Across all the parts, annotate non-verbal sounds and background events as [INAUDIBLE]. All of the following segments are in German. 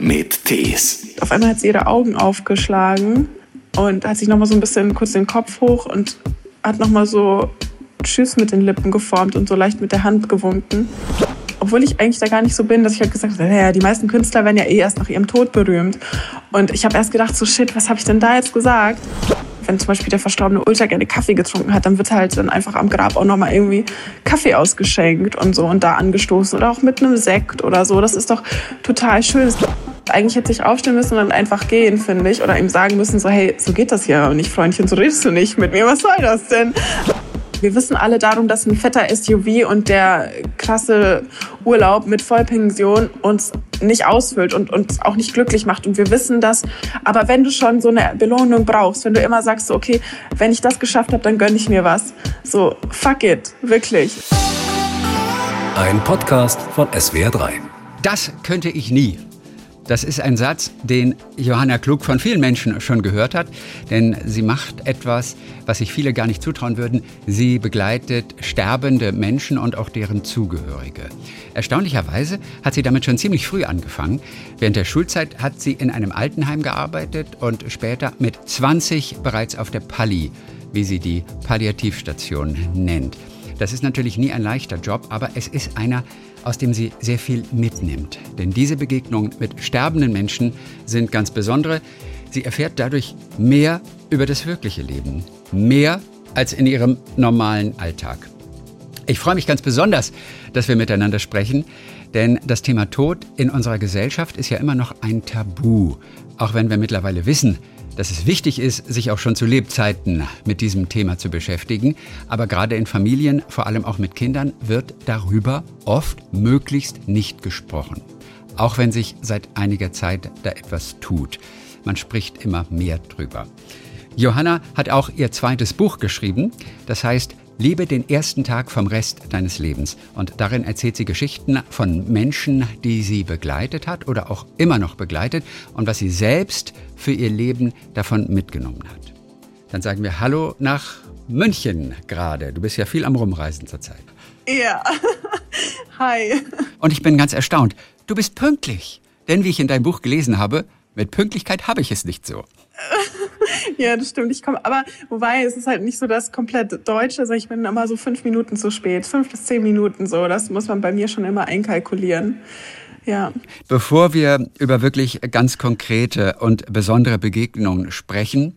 mit Tees. Auf einmal hat sie ihre Augen aufgeschlagen und hat sich nochmal so ein bisschen kurz den Kopf hoch und hat nochmal so Tschüss mit den Lippen geformt und so leicht mit der Hand gewunken. Obwohl ich eigentlich da gar nicht so bin, dass ich halt gesagt habe, naja, die meisten Künstler werden ja eh erst nach ihrem Tod berühmt. Und ich habe erst gedacht, so shit, was habe ich denn da jetzt gesagt? Wenn zum Beispiel der Verstorbene ultra gerne Kaffee getrunken hat, dann wird halt dann einfach am Grab auch nochmal irgendwie Kaffee ausgeschenkt und so und da angestoßen oder auch mit einem Sekt oder so. Das ist doch total schön. Eigentlich hätte ich aufstehen müssen und dann einfach gehen, finde ich. Oder ihm sagen müssen, so, hey, so geht das ja nicht, Freundchen, so redest du nicht mit mir, was soll das denn? Wir wissen alle darum, dass ein fetter SUV und der krasse Urlaub mit Vollpension uns nicht ausfüllt und uns auch nicht glücklich macht. Und wir wissen das. Aber wenn du schon so eine Belohnung brauchst, wenn du immer sagst, so, okay, wenn ich das geschafft habe, dann gönne ich mir was. So, fuck it, wirklich. Ein Podcast von SWR3. Das könnte ich nie. Das ist ein Satz, den Johanna Klug von vielen Menschen schon gehört hat, denn sie macht etwas, was sich viele gar nicht zutrauen würden. Sie begleitet sterbende Menschen und auch deren Zugehörige. Erstaunlicherweise hat sie damit schon ziemlich früh angefangen. Während der Schulzeit hat sie in einem Altenheim gearbeitet und später mit 20 bereits auf der Palli, wie sie die Palliativstation nennt. Das ist natürlich nie ein leichter Job, aber es ist einer, aus dem sie sehr viel mitnimmt. Denn diese Begegnungen mit sterbenden Menschen sind ganz besondere. Sie erfährt dadurch mehr über das wirkliche Leben. Mehr als in ihrem normalen Alltag. Ich freue mich ganz besonders, dass wir miteinander sprechen, denn das Thema Tod in unserer Gesellschaft ist ja immer noch ein Tabu. Auch wenn wir mittlerweile wissen, dass es wichtig ist, sich auch schon zu Lebzeiten mit diesem Thema zu beschäftigen. Aber gerade in Familien, vor allem auch mit Kindern, wird darüber oft möglichst nicht gesprochen. Auch wenn sich seit einiger Zeit da etwas tut. Man spricht immer mehr drüber. Johanna hat auch ihr zweites Buch geschrieben. Das heißt Lebe den ersten Tag vom Rest deines Lebens. Und darin erzählt sie Geschichten von Menschen, die sie begleitet hat oder auch immer noch begleitet und was sie selbst für ihr Leben davon mitgenommen hat. Dann sagen wir Hallo nach München gerade. Du bist ja viel am Rumreisen zurzeit. Ja. [LAUGHS] Hi. Und ich bin ganz erstaunt. Du bist pünktlich. Denn wie ich in deinem Buch gelesen habe, mit Pünktlichkeit habe ich es nicht so. [LAUGHS] ja, das stimmt. Ich komme, aber wobei es ist halt nicht so das komplett Deutsche, also ich bin immer so fünf Minuten zu spät, fünf bis zehn Minuten so. Das muss man bei mir schon immer einkalkulieren. Ja. Bevor wir über wirklich ganz konkrete und besondere Begegnungen sprechen,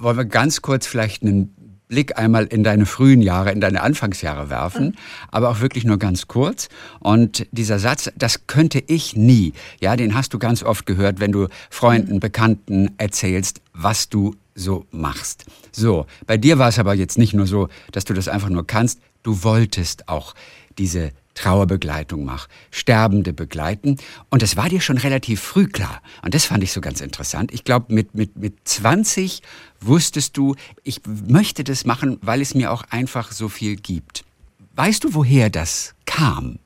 wollen wir ganz kurz vielleicht einen Blick einmal in deine frühen Jahre, in deine Anfangsjahre werfen, mhm. aber auch wirklich nur ganz kurz. Und dieser Satz, das könnte ich nie, ja, den hast du ganz oft gehört, wenn du Freunden, mhm. Bekannten erzählst, was du so machst. So, bei dir war es aber jetzt nicht nur so, dass du das einfach nur kannst, du wolltest auch diese Trauerbegleitung mach, Sterbende begleiten. Und das war dir schon relativ früh klar. Und das fand ich so ganz interessant. Ich glaube, mit, mit, mit 20 wusstest du, ich möchte das machen, weil es mir auch einfach so viel gibt. Weißt du, woher das kam?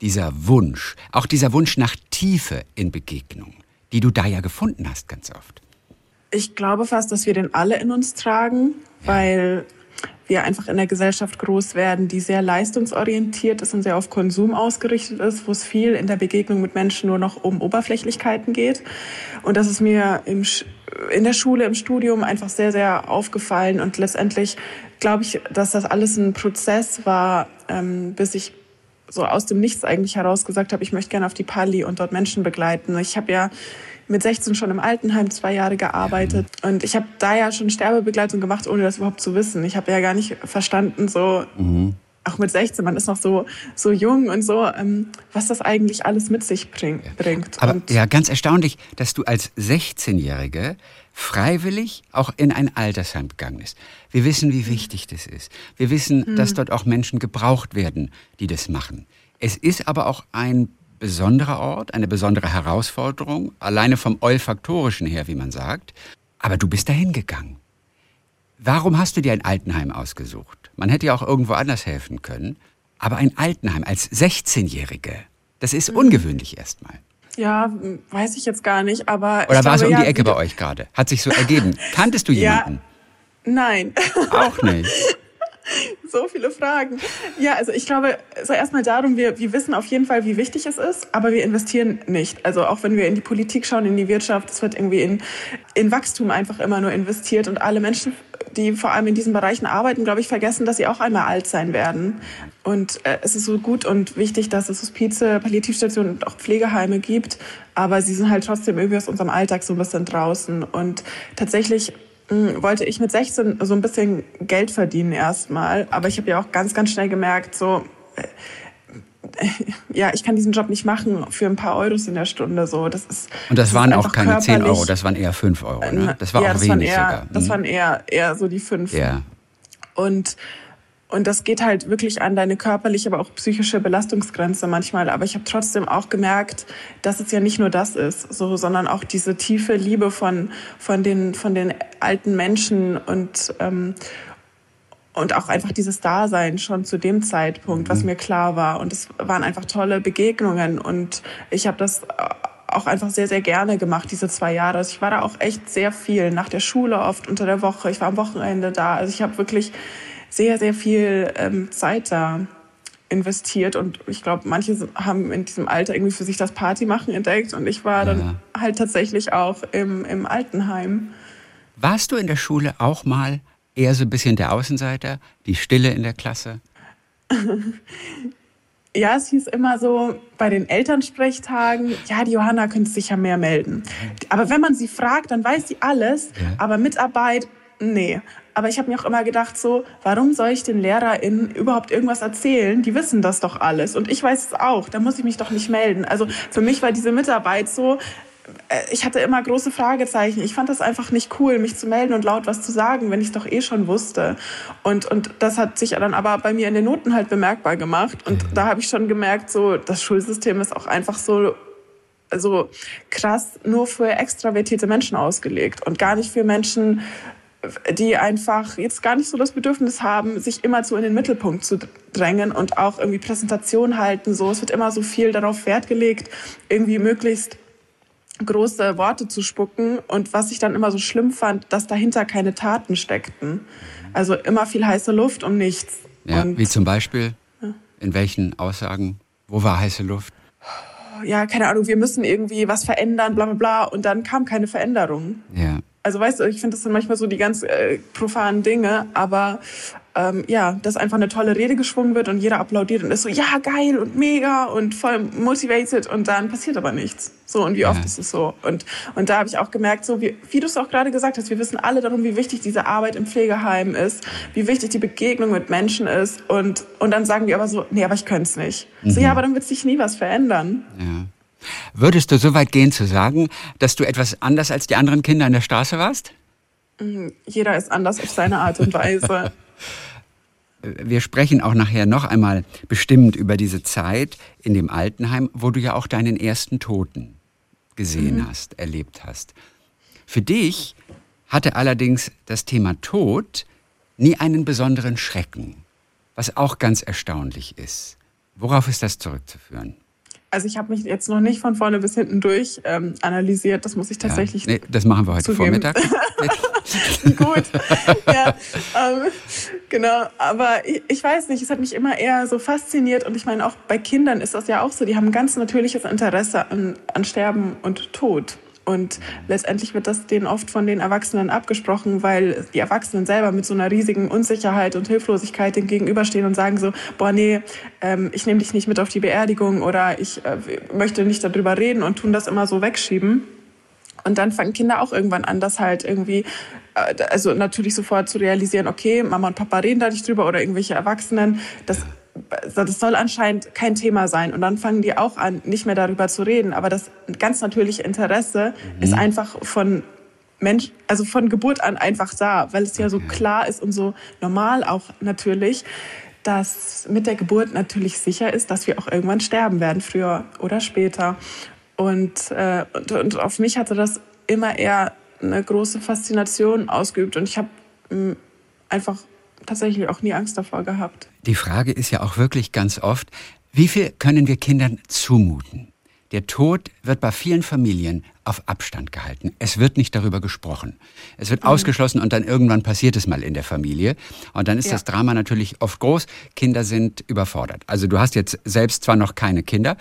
Dieser Wunsch, auch dieser Wunsch nach Tiefe in Begegnung, die du da ja gefunden hast ganz oft. Ich glaube fast, dass wir den alle in uns tragen, weil wir einfach in der Gesellschaft groß werden, die sehr leistungsorientiert ist und sehr auf Konsum ausgerichtet ist, wo es viel in der Begegnung mit Menschen nur noch um Oberflächlichkeiten geht. Und das ist mir im, in der Schule, im Studium einfach sehr, sehr aufgefallen. Und letztendlich glaube ich, dass das alles ein Prozess war, ähm, bis ich so aus dem Nichts eigentlich heraus gesagt habe, ich möchte gerne auf die Pali und dort Menschen begleiten. Ich habe ja mit 16 schon im Altenheim zwei Jahre gearbeitet. Und ich habe da ja schon Sterbebegleitung gemacht, ohne das überhaupt zu wissen. Ich habe ja gar nicht verstanden, so, mhm. auch mit 16, man ist noch so, so jung und so, ähm, was das eigentlich alles mit sich bring, bringt. Aber und ja, ganz erstaunlich, dass du als 16-Jährige freiwillig auch in ein Altersheim gegangen bist. Wir wissen, wie wichtig das ist. Wir wissen, mhm. dass dort auch Menschen gebraucht werden, die das machen. Es ist aber auch ein besonderer Ort, eine besondere Herausforderung, alleine vom olfaktorischen her, wie man sagt. Aber du bist dahin gegangen. Warum hast du dir ein Altenheim ausgesucht? Man hätte ja auch irgendwo anders helfen können. Aber ein Altenheim als 16-Jährige, das ist mhm. ungewöhnlich erstmal. Ja, weiß ich jetzt gar nicht, aber. Oder war es um ja, die Ecke bei euch gerade? Hat sich so ergeben. [LAUGHS] Kanntest du jemanden? Ja, nein. Auch nicht. [LAUGHS] so viele Fragen. Ja, also ich glaube, so erstmal darum, wir, wir wissen auf jeden Fall, wie wichtig es ist, aber wir investieren nicht. Also auch wenn wir in die Politik schauen, in die Wirtschaft, es wird irgendwie in, in Wachstum einfach immer nur investiert und alle Menschen, die vor allem in diesen Bereichen arbeiten, glaube ich, vergessen, dass sie auch einmal alt sein werden. Und äh, es ist so gut und wichtig, dass es Hospize, Palliativstationen und auch Pflegeheime gibt, aber sie sind halt trotzdem irgendwie aus unserem Alltag so ein bisschen draußen. Und tatsächlich wollte ich mit 16 so ein bisschen Geld verdienen erstmal. Aber ich habe ja auch ganz, ganz schnell gemerkt, so, äh, [LAUGHS] ja, ich kann diesen Job nicht machen für ein paar Euros in der Stunde. So, das ist, Und das, das waren auch keine 10 Euro, das waren eher 5 Euro. Ne? Das war ja, auch das wenig waren eher, sogar. Das Mhm. waren eher, eher so die fünf. ja. Und, und das geht halt wirklich an deine körperliche, aber auch psychische Belastungsgrenze manchmal. Aber ich habe trotzdem auch gemerkt, dass es ja nicht nur das ist, so, sondern auch diese tiefe Liebe von, von, den, von den alten Menschen und, ähm, und auch einfach dieses Dasein schon zu dem Zeitpunkt, was mir klar war. Und es waren einfach tolle Begegnungen. Und ich habe das auch einfach sehr, sehr gerne gemacht, diese zwei Jahre. Also ich war da auch echt sehr viel, nach der Schule oft, unter der Woche. Ich war am Wochenende da. Also ich habe wirklich sehr, sehr viel ähm, Zeit da investiert. Und ich glaube, manche haben in diesem Alter irgendwie für sich das Partymachen entdeckt. Und ich war dann Ja. halt tatsächlich auch im, im Altenheim. Warst du in der Schule auch mal eher so ein bisschen der Außenseiter, die Stille in der Klasse? [LAUGHS] Ja, es hieß immer so bei den Elternsprechtagen, ja, die Johanna könnte sich ja mehr melden. Aber wenn man sie fragt, dann weiß sie alles, Ja. aber Mitarbeit, nee. Aber ich habe mir auch immer gedacht, so, warum soll ich den LehrerInnen überhaupt irgendwas erzählen? Die wissen das doch alles. Und ich weiß es auch, da muss ich mich doch nicht melden. Also für mich war diese Mitarbeit so, äh, ich hatte immer große Fragezeichen. Ich fand das einfach nicht cool, mich zu melden und laut was zu sagen, wenn ich es doch eh schon wusste. Und, und das hat sich dann aber bei mir in den Noten halt bemerkbar gemacht. Und da habe ich schon gemerkt, so, das Schulsystem ist auch einfach so, so krass nur für extravertierte Menschen ausgelegt und gar nicht für Menschen, die einfach jetzt gar nicht so das Bedürfnis haben, sich immer so in den Mittelpunkt zu drängen und auch irgendwie Präsentation halten. So, es wird immer so viel darauf Wert gelegt, irgendwie möglichst große Worte zu spucken und was ich dann immer so schlimm fand, dass dahinter keine Taten steckten. Also immer viel heiße Luft und nichts. Ja, und wie zum Beispiel? In welchen Aussagen? Wo war heiße Luft? ja, keine Ahnung, wir müssen irgendwie was verändern, bla bla bla und dann kam keine Veränderung. Ja. Also weißt du, ich finde das sind manchmal so die ganz äh, profanen Dinge, aber ähm, ja, dass einfach eine tolle Rede geschwungen wird und jeder applaudiert und ist so, ja, geil und mega und voll motivated und dann passiert aber nichts. So, und wie oft Ja. ist es so? Und, und da habe ich auch gemerkt, so wie, wie du es auch gerade gesagt hast, wir wissen alle darum, wie wichtig diese Arbeit im Pflegeheim ist, wie wichtig die Begegnung mit Menschen ist und, und dann sagen wir aber so, nee, aber ich könnte es nicht. So, ja, aber dann wird sich nie was verändern. ja. Würdest du so weit gehen zu sagen, dass du etwas anders als die anderen Kinder in der Straße warst? Jeder ist anders auf seine Art und Weise. [LAUGHS] [LAUGHS] Wir sprechen auch nachher noch einmal bestimmt über diese Zeit in dem Altenheim, wo du ja auch deinen ersten Toten gesehen hast, erlebt hast. Für dich hatte allerdings das Thema Tod nie einen besonderen Schrecken, was auch ganz erstaunlich ist. Worauf ist das zurückzuführen? Also ich habe mich jetzt noch nicht von vorne bis hinten durch ähm, analysiert. Das muss ich tatsächlich. Ja, nee, das machen wir heute zugeben. Vormittag. [LAUGHS] Gut. ja, ähm, genau. Aber ich, ich weiß nicht, es hat mich immer eher so fasziniert. Und ich meine, auch bei Kindern ist das ja auch so. Die haben ein ganz natürliches Interesse an, an Sterben und Tod. Und letztendlich wird das denen oft von den Erwachsenen abgesprochen, weil die Erwachsenen selber mit so einer riesigen Unsicherheit und Hilflosigkeit dem gegenüberstehen und sagen so, boah, nee, ähm, ich nehme dich nicht mit auf die Beerdigung oder ich äh, möchte nicht darüber reden und tun das immer so wegschieben. Und dann fangen Kinder auch irgendwann an, das halt irgendwie, äh, also natürlich sofort zu realisieren, okay, Mama und Papa reden da nicht drüber oder irgendwelche Erwachsenen, das, das soll anscheinend kein Thema sein. Und dann fangen die auch an, nicht mehr darüber zu reden. Aber das ganz natürliche Interesse ist einfach von Mensch, also von Geburt an einfach da, weil es ja so klar ist und so normal auch natürlich, dass mit der Geburt natürlich sicher ist, dass wir auch irgendwann sterben werden, früher oder später. Und, äh, und, und auf mich hatte das immer eher eine große Faszination ausgeübt und ich habe mh, einfach tatsächlich auch nie Angst davor gehabt. Die Frage ist ja auch wirklich ganz oft, wie viel können wir Kindern zumuten? Der Tod wird bei vielen Familien auf Abstand gehalten. Es wird nicht darüber gesprochen. Es wird mhm. ausgeschlossen und dann irgendwann passiert es mal in der Familie. Und dann ist ja. das Drama natürlich oft groß. Kinder sind überfordert. Also du hast jetzt selbst zwar noch keine Kinder,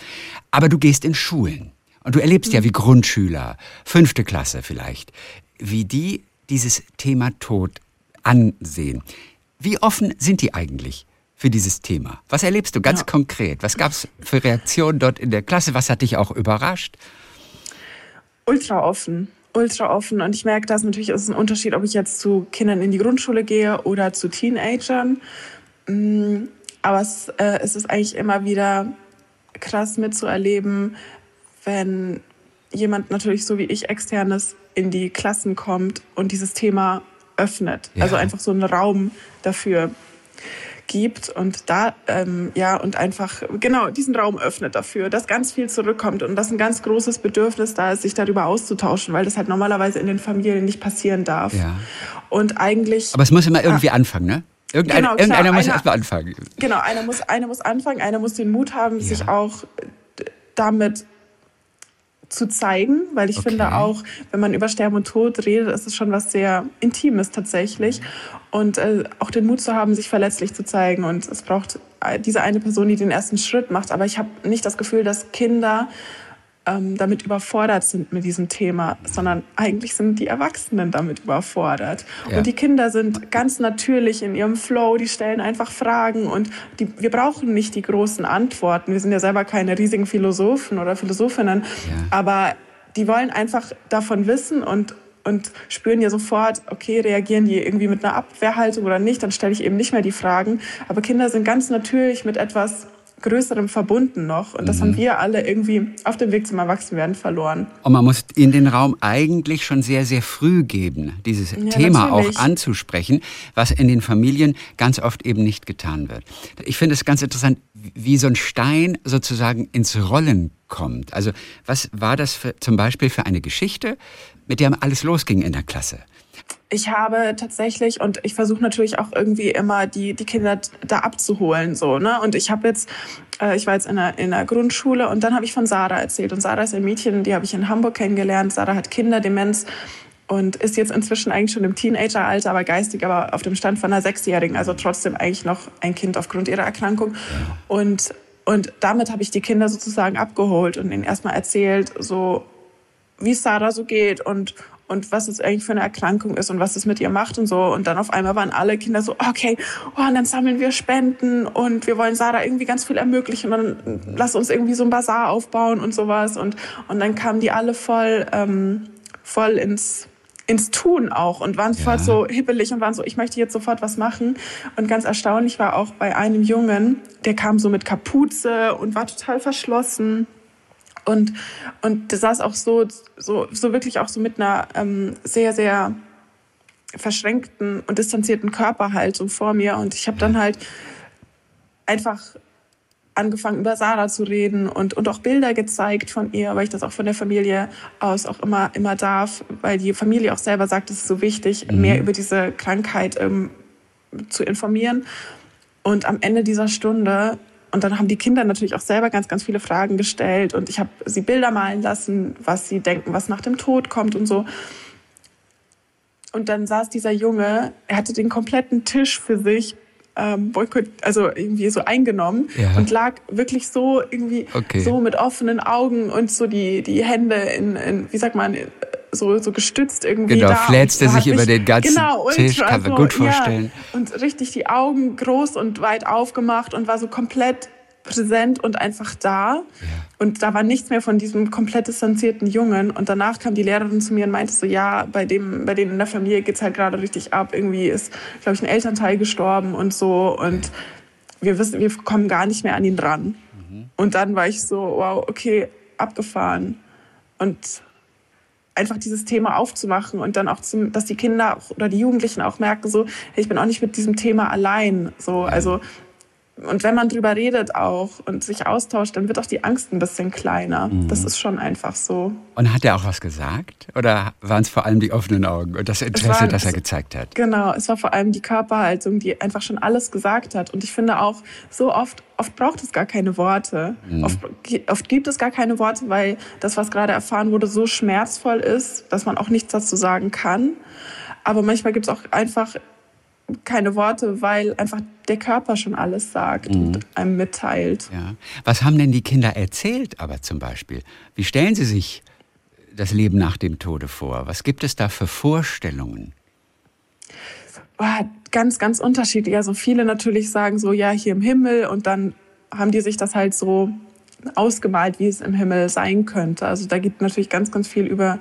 aber du gehst in Schulen. Und du erlebst mhm. ja, wie Grundschüler, fünfte Klasse vielleicht, wie die dieses Thema Tod ansehen. Wie offen sind die eigentlich? für dieses Thema. Was erlebst du ganz ja. konkret? Was gab es für Reaktionen dort in der Klasse? Was hat dich auch überrascht? Ultra offen. Ultra offen. Und ich merke, dass natürlich ist ein Unterschied, ob ich jetzt zu Kindern in die Grundschule gehe oder zu Teenagern. Mm, aber es, äh, es ist eigentlich immer wieder krass mitzuerleben, wenn jemand natürlich so wie ich externes in die Klassen kommt und dieses Thema öffnet. Ja. Also einfach so einen Raum dafür gibt und da ähm, ja und einfach genau diesen Raum öffnet dafür, dass ganz viel zurückkommt und dass ein ganz großes Bedürfnis da ist, sich darüber auszutauschen, weil das halt normalerweise in den Familien nicht passieren darf. Ja. Und eigentlich. Aber es muss immer irgendwie ah, anfangen, ne? Irgendein, genau, irgendeiner klar, muss erstmal anfangen. Genau, einer muss, einer muss anfangen, einer muss den Mut haben, ja. sich auch damit zu zeigen, weil ich okay. finde auch, wenn man über Sterben und Tod redet, ist es schon was sehr Intimes tatsächlich. Und äh, auch den Mut zu haben, sich verletzlich zu zeigen. Und es braucht äh, diese eine Person, die den ersten Schritt macht. Aber ich habe nicht das Gefühl, dass Kinder ähm, damit überfordert sind mit diesem Thema, sondern eigentlich sind die Erwachsenen damit überfordert. Ja. Und die Kinder sind ganz natürlich in ihrem Flow, die stellen einfach Fragen und die, wir brauchen nicht die großen Antworten. Wir sind ja selber keine riesigen Philosophen oder Philosophinnen, ja. aber die wollen einfach davon wissen und und spüren ja sofort, okay, reagieren die irgendwie mit einer Abwehrhaltung oder nicht, dann stelle ich eben nicht mehr die Fragen. Aber Kinder sind ganz natürlich mit etwas Größerem verbunden noch. Und das mhm. haben wir alle irgendwie auf dem Weg zum Erwachsenwerden verloren. Und man muss ihnen den Raum eigentlich schon sehr, sehr früh geben, dieses ja, Thema natürlich. auch anzusprechen, was in den Familien ganz oft eben nicht getan wird. Ich finde es ganz interessant, wie so ein Stein sozusagen ins Rollen kommt. Also was war das für, zum Beispiel für eine Geschichte, mit der alles losging in der Klasse? Ich habe tatsächlich und ich versuche natürlich auch irgendwie immer die die Kinder da abzuholen so ne? Und ich habe jetzt äh, ich war jetzt in der, in der Grundschule und dann habe ich von Sarah erzählt. Und Sarah ist ein Mädchen die habe ich in Hamburg kennengelernt. Sarah hat Kinderdemenz und ist jetzt inzwischen eigentlich schon im Teenageralter aber geistig aber auf dem Stand von einer sechsjährigen. Also trotzdem eigentlich noch ein Kind aufgrund ihrer Erkrankung. Und und damit habe ich die Kinder sozusagen abgeholt und ihnen erstmal erzählt so wie es Sarah so geht und und was es eigentlich für eine Erkrankung ist und was es mit ihr macht und so. Und dann auf einmal waren alle Kinder so, okay, oh, und dann sammeln wir Spenden und wir wollen Sarah irgendwie ganz viel ermöglichen und dann lass uns irgendwie so ein Bazar aufbauen und sowas. Und, und dann kamen die alle voll, ähm, voll ins, ins Tun auch und waren ja. voll so hippelig und waren so, ich möchte jetzt sofort was machen. Und ganz erstaunlich war auch bei einem Jungen, der kam so mit Kapuze und war total verschlossen und, und der saß auch so, so, so wirklich auch so mit einer ähm, sehr, sehr verschränkten und distanzierten Körperhaltung vor mir. Und ich habe dann halt einfach angefangen, über Sarah zu reden und, und auch Bilder gezeigt von ihr, weil ich das auch von der Familie aus auch immer, immer darf, weil die Familie auch selber sagt, es ist so wichtig, mhm. mehr über diese Krankheit ähm, zu informieren. Und am Ende dieser Stunde und dann haben die Kinder natürlich auch selber ganz, ganz viele Fragen gestellt. Und ich habe sie Bilder malen lassen, was sie denken, was nach dem Tod kommt und so. Und dann saß dieser Junge, er hatte den kompletten Tisch für sich ähm, boykott, also irgendwie so eingenommen ja. und lag wirklich so irgendwie okay. so mit offenen Augen und so die, die Hände in, in wie sagt man, so, so gestützt irgendwie genau, da. flätzte sich über den ganzen genau, Tisch, kann man gut vorstellen. Ja, und richtig die Augen groß und weit aufgemacht und war so komplett präsent und einfach da. Ja. Und da war nichts mehr von diesem komplett distanzierten Jungen. Und danach kam die Lehrerin zu mir und meinte so, ja, bei dem, bei denen in der Familie geht's halt gerade richtig ab. Irgendwie ist, glaube ich, ein Elternteil gestorben und so. Und wir wissen, wir kommen gar nicht mehr an ihn dran. Mhm. Und dann war ich so, wow, okay, abgefahren. Und einfach dieses Thema aufzumachen und dann auch, zum, dass die Kinder oder die Jugendlichen auch merken, so, hey, ich bin auch nicht mit diesem Thema allein. So, also und wenn man drüber redet auch und sich austauscht, dann wird auch die Angst ein bisschen kleiner. Mhm. Das ist schon einfach so. Und hat er auch was gesagt? Oder waren es vor allem die offenen Augen und das Interesse, war, das er gezeigt hat? Genau, es war vor allem die Körperhaltung, die einfach schon alles gesagt hat. Und ich finde auch, so oft, oft braucht es gar keine Worte. Mhm. Oft, oft gibt es gar keine Worte, weil das, was gerade erfahren wurde, so schmerzvoll ist, dass man auch nichts dazu sagen kann. Aber manchmal gibt es auch einfach keine Worte, weil einfach der Körper schon alles sagt mhm. und einem mitteilt. Ja. Was haben denn die Kinder erzählt, aber zum Beispiel? Wie stellen sie sich das Leben nach dem Tode vor? Was gibt es da für Vorstellungen? Oh, ganz, ganz unterschiedlich. Also viele natürlich sagen so, ja, hier im Himmel und dann haben die sich das halt so ausgemalt, wie es im Himmel sein könnte. Also da gibt natürlich ganz, ganz viel über,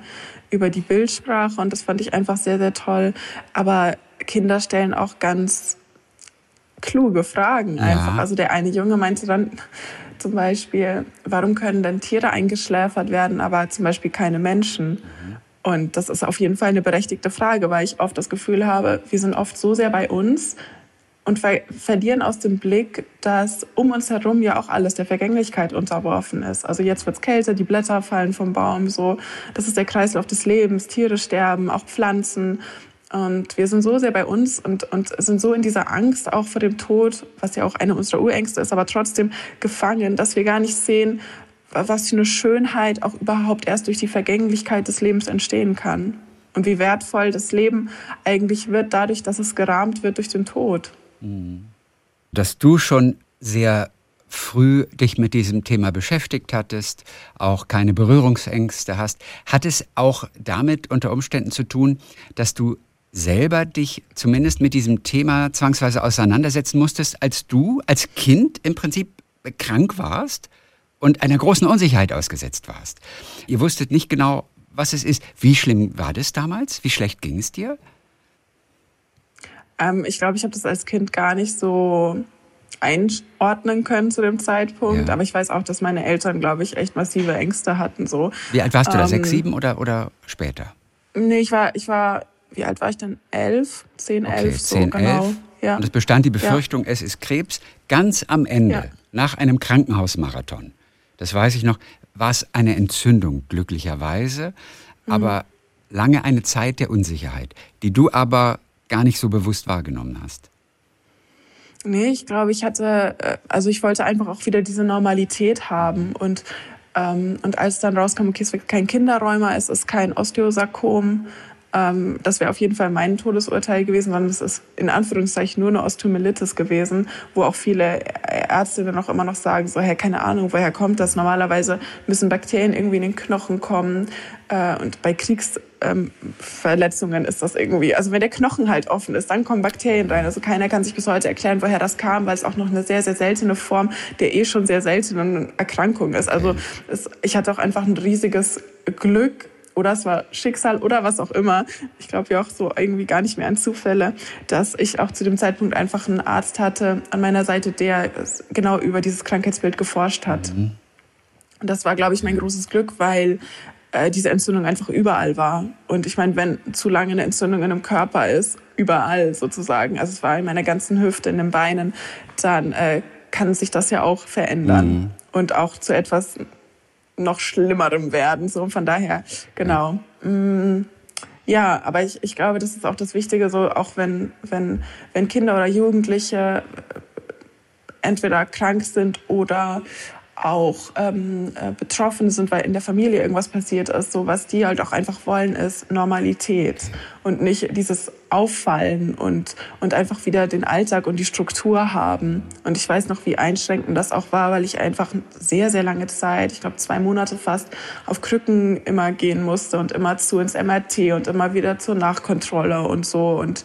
über die Bildsprache und das fand ich einfach sehr, sehr toll. Aber Kinder stellen auch ganz kluge Fragen einfach. Ja. Also der eine Junge meinte dann zum Beispiel, warum können denn Tiere eingeschläfert werden, aber zum Beispiel keine Menschen? Mhm. Und das ist auf jeden Fall eine berechtigte Frage, weil ich oft das Gefühl habe, wir sind oft so sehr bei uns und ver verlieren aus dem Blick, dass um uns herum ja auch alles der Vergänglichkeit unterworfen ist. Also jetzt wird's kälter, die Blätter fallen vom Baum, so. Das ist der Kreislauf des Lebens. Tiere sterben, auch Pflanzen. Und wir sind so sehr bei uns und, und sind so in dieser Angst auch vor dem Tod, was ja auch eine unserer Urängste ist, aber trotzdem gefangen, dass wir gar nicht sehen, was für eine Schönheit auch überhaupt erst durch die Vergänglichkeit des Lebens entstehen kann. Und wie wertvoll das Leben eigentlich wird, dadurch, dass es gerahmt wird durch den Tod. Mhm. Dass du schon sehr früh dich mit diesem Thema beschäftigt hattest, auch keine Berührungsängste hast, hat es auch damit unter Umständen zu tun, dass du selber dich zumindest mit diesem Thema zwangsweise auseinandersetzen musstest, als du als Kind im Prinzip krank warst und einer großen Unsicherheit ausgesetzt warst. Ihr wusstet nicht genau, was es ist. Wie schlimm war das damals? Wie schlecht ging es dir? Ähm, ich glaube, ich habe das als Kind gar nicht so einordnen können zu dem Zeitpunkt. Ja. Aber ich weiß auch, dass meine Eltern, glaube ich, echt massive Ängste hatten. So. Wie alt warst du da? Ähm, Sechs, sieben oder, oder später? Nee, ich war, ich war wie alt war ich denn? Elf, zehn, okay, elf, so 10, genau. 11. Ja. Und es bestand die Befürchtung, ja. es ist Krebs. Ganz am Ende, ja. nach einem Krankenhausmarathon, das weiß ich noch, war es eine Entzündung, glücklicherweise, mhm. aber lange eine Zeit der Unsicherheit, die du aber gar nicht so bewusst wahrgenommen hast. Nee, ich glaube, ich hatte, äh, also ich wollte einfach auch wieder diese Normalität haben und ähm, und als dann rauskam, okay, es ist kein Kinderräumer, es ist kein Osteosarkom, ähm, das wäre auf jeden Fall mein Todesurteil gewesen, sondern es ist in Anführungszeichen nur eine Osteomyelitis gewesen, wo auch viele Ärzte dann auch immer noch sagen, so, hey, keine Ahnung, woher kommt das? Normalerweise müssen Bakterien irgendwie in den Knochen kommen äh, und bei Kriegsverletzungen ähm, ist das irgendwie, also wenn der Knochen halt offen ist, dann kommen Bakterien rein. Also keiner kann sich bis heute erklären, woher das kam, weil es auch noch eine sehr, sehr seltene Form der eh schon sehr seltenen Erkrankung ist. Also es, ich hatte auch einfach ein riesiges Glück, oder es war Schicksal oder was auch immer. Ich glaube ja auch so irgendwie gar nicht mehr an Zufälle, dass ich auch zu dem Zeitpunkt einfach einen Arzt hatte an meiner Seite, der genau über dieses Krankheitsbild geforscht hat. Mhm. Und das war, glaube ich, mein großes Glück, weil äh, diese Entzündung einfach überall war. Und ich meine, wenn zu lange eine Entzündung in einem Körper ist, überall sozusagen, also es war in meiner ganzen Hüfte, in den Beinen, dann äh, kann sich das ja auch verändern mhm. und auch zu etwas noch schlimmerem werden. So von daher, genau. Mm, ja, aber ich, ich glaube, das ist auch das Wichtige, so auch wenn, wenn, wenn Kinder oder Jugendliche entweder krank sind oder auch ähm, äh, betroffen sind, weil in der Familie irgendwas passiert ist. So was die halt auch einfach wollen, ist Normalität und nicht dieses Auffallen und, und einfach wieder den Alltag und die Struktur haben. Und ich weiß noch, wie einschränkend das auch war, weil ich einfach sehr, sehr lange Zeit, ich glaube zwei Monate fast, auf Krücken immer gehen musste und immer zu ins MRT und immer wieder zur Nachkontrolle und so und,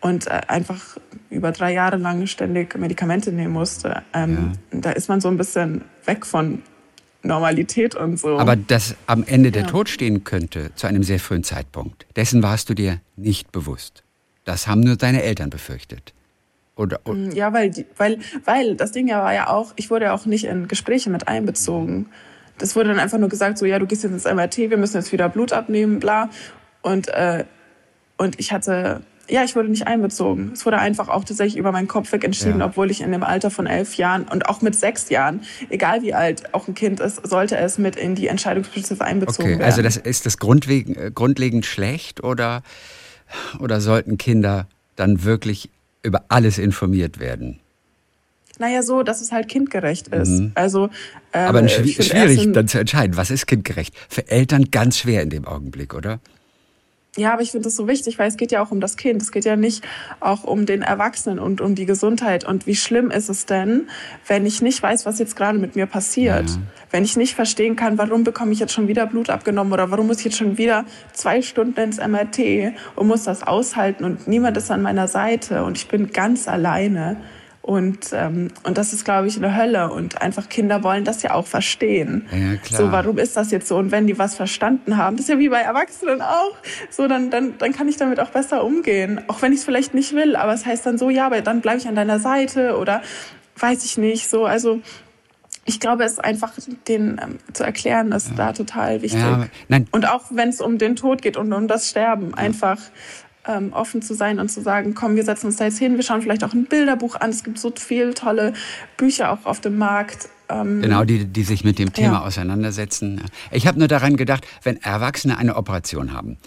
und äh, einfach über drei Jahre lang ständig Medikamente nehmen musste. Ähm, ja. Da ist man so ein bisschen weg von Normalität und so. Aber dass am Ende der ja. Tod stehen könnte, zu einem sehr frühen Zeitpunkt, dessen warst du dir nicht bewusst. Das haben nur deine Eltern befürchtet. Oder, oder? Mm, ja, weil, weil, weil das Ding ja war ja auch, ich wurde ja auch nicht in Gespräche mit einbezogen. Das wurde dann einfach nur gesagt, so ja, du gehst jetzt ins MRT, wir müssen jetzt wieder Blut abnehmen, bla. Und, äh, und ich hatte ja, ich wurde nicht einbezogen. Es wurde einfach auch tatsächlich über meinen Kopf weg entschieden, ja. obwohl ich in dem Alter von elf Jahren und auch mit sechs Jahren, egal wie alt auch ein Kind ist, sollte es mit in die Entscheidungsprozesse einbezogen okay, werden. Also das ist das grundlegend, äh, grundlegend schlecht oder, oder sollten Kinder dann wirklich über alles informiert werden? Naja, so, dass es halt kindgerecht ist. Mhm. Also, ähm, Aber schwierig dann zu entscheiden, was ist kindgerecht. Für Eltern ganz schwer in dem Augenblick, oder? Ja, aber ich finde das so wichtig, weil es geht ja auch um das Kind. Es geht ja nicht auch um den Erwachsenen und um die Gesundheit. Und wie schlimm ist es denn, wenn ich nicht weiß, was jetzt gerade mit mir passiert? Ja. Wenn ich nicht verstehen kann, warum bekomme ich jetzt schon wieder Blut abgenommen oder warum muss ich jetzt schon wieder zwei Stunden ins MRT und muss das aushalten und niemand ist an meiner Seite und ich bin ganz alleine. Und, ähm, und das ist, glaube ich, eine Hölle. Und einfach Kinder wollen das ja auch verstehen. Ja, klar. So, warum ist das jetzt so? Und wenn die was verstanden haben, das ist ja wie bei Erwachsenen auch, so, dann, dann, dann kann ich damit auch besser umgehen. Auch wenn ich es vielleicht nicht will, aber es heißt dann so, ja, aber dann bleibe ich an deiner Seite oder weiß ich nicht. So, also ich glaube, es ist einfach den ähm, zu erklären, ist ja. da total wichtig. Ja, und auch wenn es um den Tod geht und um das Sterben, ja. einfach ähm, offen zu sein und zu sagen, komm, wir setzen uns da jetzt hin, wir schauen vielleicht auch ein Bilderbuch an. Es gibt so viele tolle Bücher auch auf dem Markt. Ähm, genau, die, die sich mit dem Thema ja. auseinandersetzen. Ich habe nur daran gedacht, wenn Erwachsene eine Operation haben,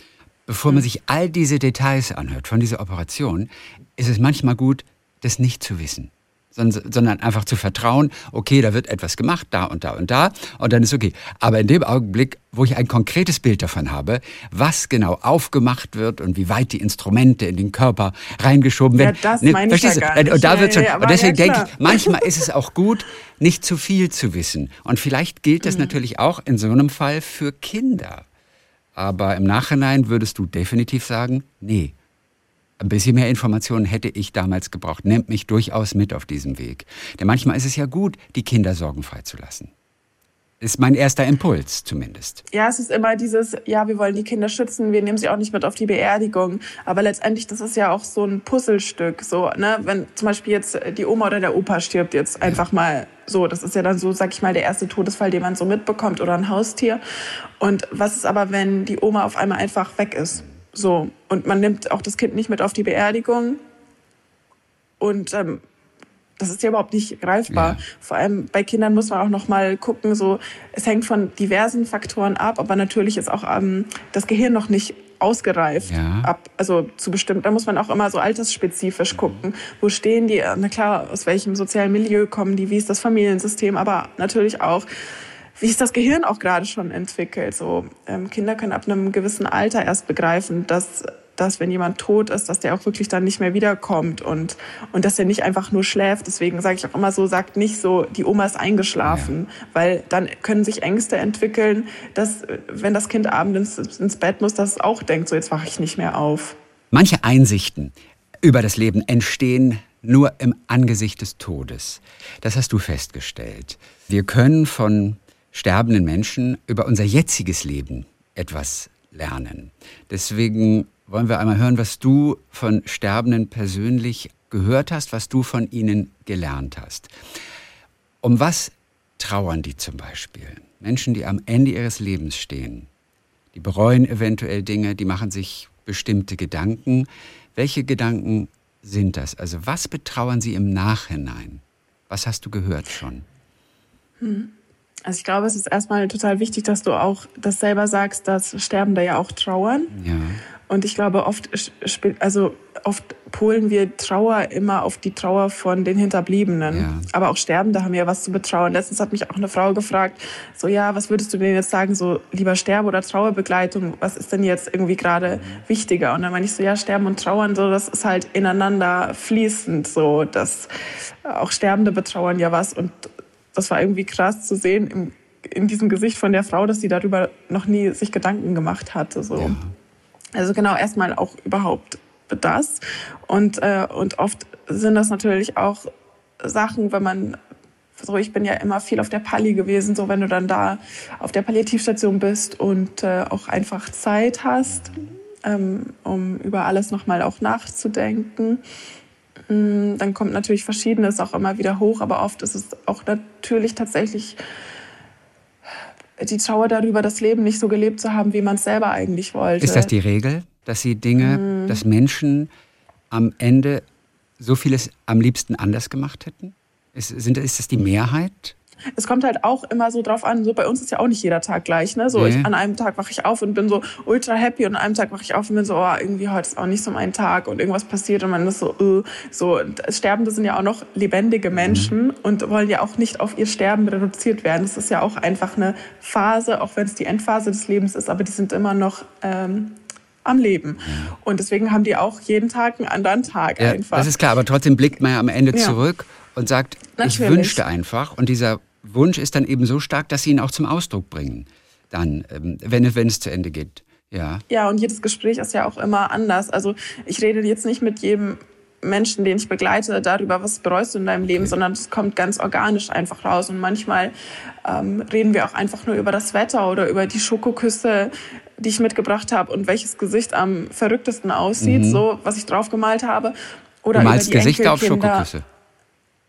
bevor man hm. sich all diese Details anhört von dieser Operation, ist es manchmal gut, das nicht zu wissen sondern einfach zu vertrauen, okay, da wird etwas gemacht, da und da und da, und dann ist okay. Aber in dem Augenblick, wo ich ein konkretes Bild davon habe, was genau aufgemacht wird und wie weit die Instrumente in den Körper reingeschoben werden. Ja, das ne, meine ich ja gar nicht. Und, da wird schon, und deswegen ja, denke ich, manchmal ist es auch gut, nicht zu viel zu wissen. Und vielleicht gilt das mhm. natürlich auch in so einem Fall für Kinder. Aber im Nachhinein würdest du definitiv sagen, nee, ein bisschen mehr Informationen hätte ich damals gebraucht. Nehmt mich durchaus mit auf diesem Weg. Denn manchmal ist es ja gut, die Kinder sorgenfrei zu lassen. Ist mein erster Impuls zumindest. Ja, es ist immer dieses, ja, wir wollen die Kinder schützen, wir nehmen sie auch nicht mit auf die Beerdigung. Aber letztendlich, das ist ja auch so ein Puzzlestück. So, ne? Wenn zum Beispiel jetzt die Oma oder der Opa stirbt jetzt einfach mal so, das ist ja dann so, sag ich mal, der erste Todesfall, den man so mitbekommt oder ein Haustier. Und was ist aber, wenn die Oma auf einmal einfach weg ist? So, und man nimmt auch das Kind nicht mit auf die Beerdigung. Und ähm, das ist ja überhaupt nicht greifbar. Ja. Vor allem bei Kindern muss man auch noch mal gucken, so es hängt von diversen Faktoren ab, aber natürlich ist auch ähm, das Gehirn noch nicht ausgereift ja. ab, also zu bestimmt. Da muss man auch immer so altersspezifisch gucken. Wo stehen die? Na klar, aus welchem sozialen Milieu kommen die? Wie ist das Familiensystem? Aber natürlich auch wie ist das Gehirn auch gerade schon entwickelt. So ähm, Kinder können ab einem gewissen Alter erst begreifen, dass dass wenn jemand tot ist, dass der auch wirklich dann nicht mehr wiederkommt und, und dass er nicht einfach nur schläft. Deswegen sage ich auch immer so, sagt nicht so, die Oma ist eingeschlafen, ja. weil dann können sich Ängste entwickeln, dass wenn das Kind abends ins Bett muss, dass es auch denkt, so jetzt wache ich nicht mehr auf. Manche Einsichten über das Leben entstehen nur im Angesicht des Todes. Das hast du festgestellt. Wir können von sterbenden Menschen über unser jetziges Leben etwas lernen. Deswegen wollen wir einmal hören, was du von Sterbenden persönlich gehört hast, was du von ihnen gelernt hast. Um was trauern die zum Beispiel? Menschen, die am Ende ihres Lebens stehen. Die bereuen eventuell Dinge, die machen sich bestimmte Gedanken. Welche Gedanken sind das? Also was betrauern sie im Nachhinein? Was hast du gehört schon? Hm. Also ich glaube, es ist erstmal total wichtig, dass du auch das selber sagst, dass Sterbende ja auch trauern. Ja. Und ich glaube, oft, also oft polen wir Trauer immer auf die Trauer von den Hinterbliebenen. Ja. Aber auch Sterbende haben ja was zu betrauern. Letztens hat mich auch eine Frau gefragt, so ja, was würdest du denn jetzt sagen, so lieber Sterbe oder Trauerbegleitung, was ist denn jetzt irgendwie gerade wichtiger? Und dann meine ich so, ja, Sterben und Trauern, so das ist halt ineinander fließend, so dass auch Sterbende betrauern ja was und das war irgendwie krass zu sehen im, in diesem Gesicht von der Frau, dass sie darüber noch nie sich Gedanken gemacht hatte. So. Ja. Also genau erstmal auch überhaupt das. Und, äh, und oft sind das natürlich auch Sachen, wenn man so, ich bin ja immer viel auf der Palli gewesen, so wenn du dann da auf der Palliativstation bist und äh, auch einfach Zeit hast, ähm, um über alles nochmal auch nachzudenken. Mm, dann kommt natürlich Verschiedenes auch immer wieder hoch, aber oft ist es auch natürlich tatsächlich die Trauer darüber, das Leben nicht so gelebt zu haben, wie man es selber eigentlich wollte. Ist das die Regel, dass sie Dinge, mm. dass Menschen am Ende so vieles am liebsten anders gemacht hätten? Ist, sind, ist das die Mehrheit? Es kommt halt auch immer so drauf an, so bei uns ist ja auch nicht jeder Tag gleich, ne? So Nee. ich, an einem Tag wache ich auf und bin so ultra happy und an einem Tag wache ich auf und bin so, oh, irgendwie heute ist auch nicht so mein Tag und irgendwas passiert und man ist so, äh, so und Sterbende sind ja auch noch lebendige Menschen und wollen ja auch nicht auf ihr Sterben reduziert werden. Das ist ja auch einfach eine Phase, auch wenn es die Endphase des Lebens ist, aber die sind immer noch ähm, am Leben. Und deswegen haben die auch jeden Tag einen anderen Tag Ja, einfach. das ist klar, aber trotzdem blickt man ja am Ende Ja. zurück und sagt, ich Natürlich. wünschte einfach. Und dieser Wunsch ist dann eben so stark, dass sie ihn auch zum Ausdruck bringen. Dann, ähm, wenn, es- wenn es zu Ende geht. Ja. Ja, und jedes Gespräch ist ja auch immer anders. Also ich rede jetzt nicht mit jedem Menschen, den ich begleite, darüber, was bereust du in deinem Leben, sondern es kommt ganz organisch einfach raus. Und manchmal ähm, reden wir auch einfach nur über das Wetter oder über die Schokoküsse, die ich mitgebracht habe und welches Gesicht am verrücktesten aussieht, so was ich drauf gemalt habe. Oder Mhm. Du malst über die Gesichter auf. Schokoküsse.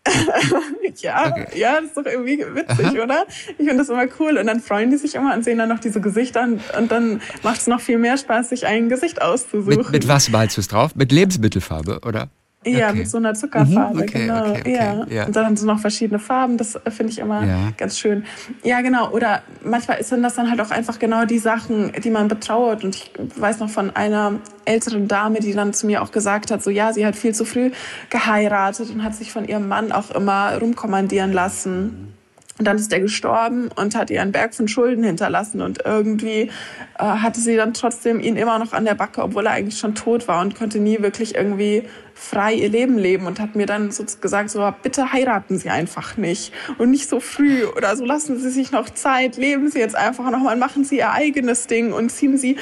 [LAUGHS] Ja, Okay. ja, das ist doch irgendwie witzig, oder? Ich finde das immer cool. Und dann freuen die sich immer und sehen dann noch diese Gesichter und, und dann macht es noch viel mehr Spaß, sich ein Gesicht auszusuchen. Mit, mit was malst du es drauf? Mit Lebensmittelfarbe, oder? Ja, Okay. mit so einer Zuckerfarbe, Mhm, okay, genau. okay, ja. ja. Und dann haben sie noch verschiedene Farben, das finde ich immer Ja. ganz schön. Ja, genau. Oder manchmal sind das dann halt auch einfach genau die Sachen, die man betrauert. Und ich weiß noch von einer älteren Dame, die dann zu mir auch gesagt hat, so ja, sie hat viel zu früh geheiratet und hat sich von ihrem Mann auch immer rumkommandieren lassen. Und dann ist er gestorben und hat ihr einen Berg von Schulden hinterlassen. Und irgendwie äh, hatte sie dann trotzdem ihn immer noch an der Backe, obwohl er eigentlich schon tot war und konnte nie wirklich irgendwie frei ihr Leben leben. Und hat mir dann so gesagt, so bitte heiraten Sie einfach nicht. Und nicht so früh oder so lassen Sie sich noch Zeit. Leben Sie jetzt einfach nochmal, machen Sie Ihr eigenes Ding und ziehen Sie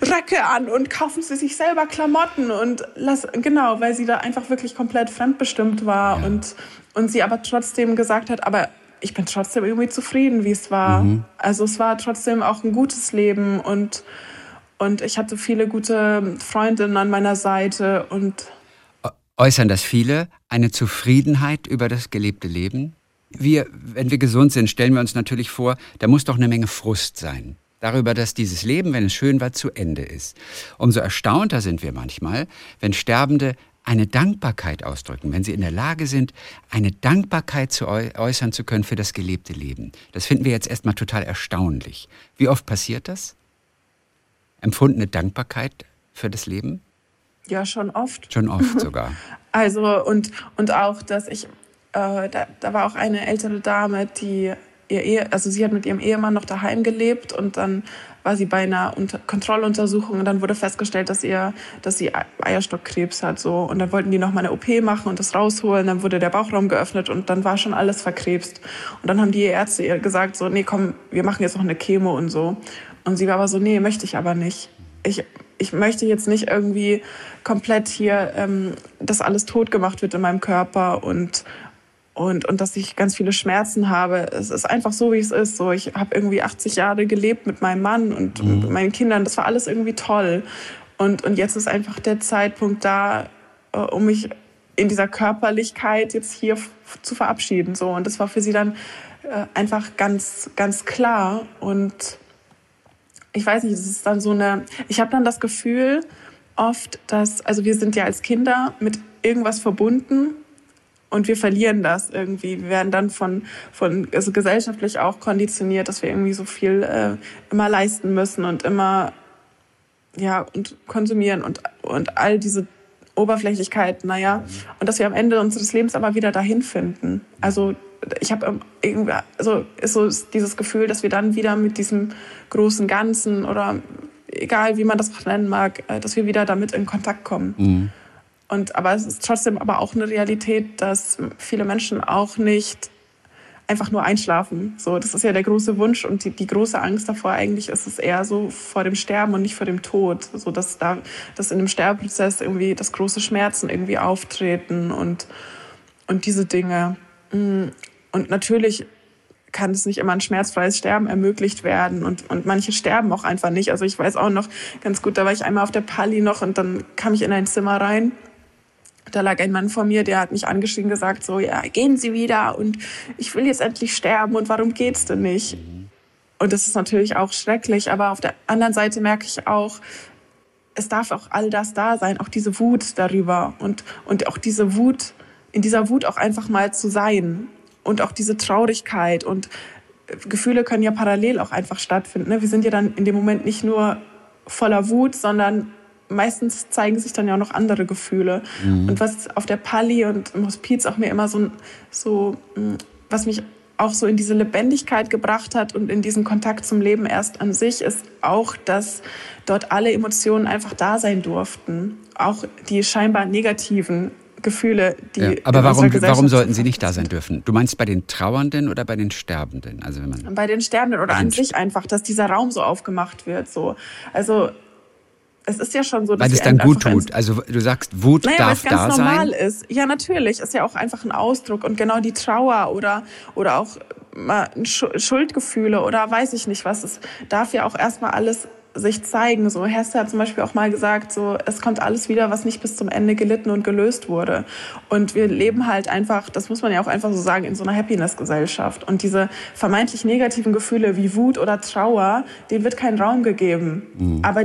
Röcke an und kaufen Sie sich selber Klamotten. Und lass, genau, weil sie da einfach wirklich komplett fremdbestimmt war. Und, und sie aber trotzdem gesagt hat, aber ich bin trotzdem irgendwie zufrieden, wie es war. Also es war trotzdem auch ein gutes Leben und, und ich hatte viele gute Freundinnen an meiner Seite und Äußern das viele eine Zufriedenheit über das gelebte Leben? Wir, wenn wir gesund sind, stellen wir uns natürlich vor, da muss doch eine Menge Frust sein. Darüber, dass dieses Leben, wenn es schön war, zu Ende ist. Umso erstaunter sind wir manchmal, wenn Sterbende eine Dankbarkeit ausdrücken, wenn sie in der Lage sind, eine Dankbarkeit zu äu äußern zu können für das gelebte Leben. Das finden wir jetzt erstmal total erstaunlich. Wie oft passiert das? Empfundene Dankbarkeit für das Leben? Ja, schon oft. Schon oft [LAUGHS] sogar. Also und, und auch, dass ich, äh, da, da war auch eine ältere Dame, die ihr Ehe, also sie hat mit ihrem Ehemann noch daheim gelebt und dann war sie bei einer Unter Kontrolluntersuchung und dann wurde festgestellt, dass ihr, dass sie Ei- Eierstockkrebs hat so und dann wollten die noch mal eine OP machen und das rausholen, dann wurde der Bauchraum geöffnet und dann war schon alles verkrebst und dann haben die Ärzte ihr gesagt so, nee, komm, wir machen jetzt noch eine Chemo und so und sie war aber so, nee, möchte ich aber nicht. Ich, ich möchte jetzt nicht irgendwie komplett hier, ähm, dass alles tot gemacht wird in meinem Körper und, und, und dass ich ganz viele Schmerzen habe. Es ist einfach so, wie es ist. So, ich habe irgendwie 80 Jahre gelebt mit meinem Mann und mit meinen Kindern. Das war alles irgendwie toll. Und, und jetzt ist einfach der Zeitpunkt da, äh, um mich in dieser Körperlichkeit jetzt hier zu verabschieden. So. Und das war für sie dann äh, einfach ganz, ganz klar. Und ich weiß nicht, es ist dann so eine, ich habe dann das Gefühl oft, dass, also wir sind ja als Kinder mit irgendwas verbunden und wir verlieren das irgendwie. Wir werden dann von, von also gesellschaftlich auch konditioniert, dass wir irgendwie so viel äh, immer leisten müssen und immer, ja, und konsumieren und, und all diese Oberflächlichkeit, naja, und dass wir am Ende unseres Lebens aber wieder dahin finden. Also ich habe irgendwie, also ist so dieses Gefühl, dass wir dann wieder mit diesem großen Ganzen oder egal wie man das auch nennen mag, äh, dass wir wieder damit in Kontakt kommen. Und aber es ist trotzdem aber auch eine Realität, dass viele Menschen auch nicht einfach nur einschlafen. So, das ist ja der große Wunsch und die, die große Angst davor eigentlich ist es eher so vor dem Sterben und nicht vor dem Tod. So, dass da, dass in dem Sterbeprozess irgendwie das große Schmerzen irgendwie auftreten und, und diese Dinge. Und natürlich kann es nicht immer ein schmerzfreies Sterben ermöglicht werden und, und manche sterben auch einfach nicht. Also ich weiß auch noch ganz gut, da war ich einmal auf der Pali noch und dann kam ich in ein Zimmer rein da lag ein Mann vor mir, der hat mich angeschrien gesagt, so, ja, gehen Sie wieder und ich will jetzt endlich sterben und warum geht's denn nicht? Und das ist natürlich auch schrecklich, aber auf der anderen Seite merke ich auch, es darf auch all das da sein, auch diese Wut darüber und, und auch diese Wut, in dieser Wut auch einfach mal zu sein und auch diese Traurigkeit und Gefühle können ja parallel auch einfach stattfinden. Ne? Wir sind ja dann in dem Moment nicht nur voller Wut, sondern meistens zeigen sich dann ja auch noch andere Gefühle. Mhm. Und was auf der Pali und im Hospiz auch mir immer so, so, was mich auch so in diese Lebendigkeit gebracht hat und in diesen Kontakt zum Leben erst an sich, ist auch, dass dort alle Emotionen einfach da sein durften. Auch die scheinbar negativen Gefühle, die. Ja, aber warum, warum sollten sie nicht da sein dürfen? Du meinst bei den Trauernden oder bei den Sterbenden? Also wenn man bei den Sterbenden oder an sich einfach, dass dieser Raum so aufgemacht wird. So. Also es ist ja schon so, dass weil es dann gut tut. Also du sagst, Wut naja, darf da ganz sein. normal ist. Ja, natürlich. Ist ja auch einfach ein Ausdruck und genau die Trauer oder oder auch Schuldgefühle oder weiß ich nicht was. Es darf ja auch erstmal alles sich zeigen. So Hesse hat zum Beispiel auch mal gesagt, so es kommt alles wieder, was nicht bis zum Ende gelitten und gelöst wurde. Und wir leben halt einfach, das muss man ja auch einfach so sagen, in so einer Happiness-Gesellschaft. Und diese vermeintlich negativen Gefühle wie Wut oder Trauer, denen wird kein Raum gegeben. Mhm. Aber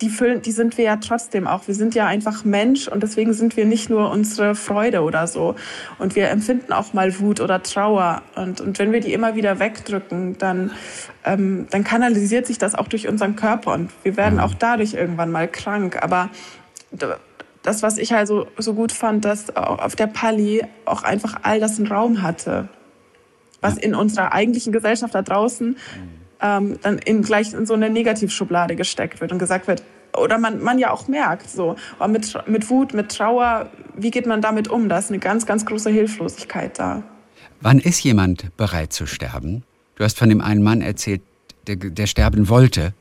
die füllen, die sind wir ja trotzdem auch. Wir sind ja einfach Mensch und deswegen sind wir nicht nur unsere Freude oder so. Und wir empfinden auch mal Wut oder Trauer. Und, und wenn wir die immer wieder wegdrücken, dann, ähm, dann kanalisiert sich das auch durch unseren Körper und wir werden mhm. auch dadurch irgendwann mal krank. Aber das, was ich also so gut fand, dass auf der Pali auch einfach all das einen Raum hatte, was in unserer eigentlichen Gesellschaft da draußen mhm ähm, dann in, gleich in so eine Negativschublade gesteckt wird und gesagt wird, oder man, man ja auch merkt, so, aber mit, mit Wut, mit Trauer, wie geht man damit um? Da ist eine ganz, ganz große Hilflosigkeit da. Wann ist jemand bereit zu sterben? Du hast von dem einen Mann erzählt, der, der sterben wollte,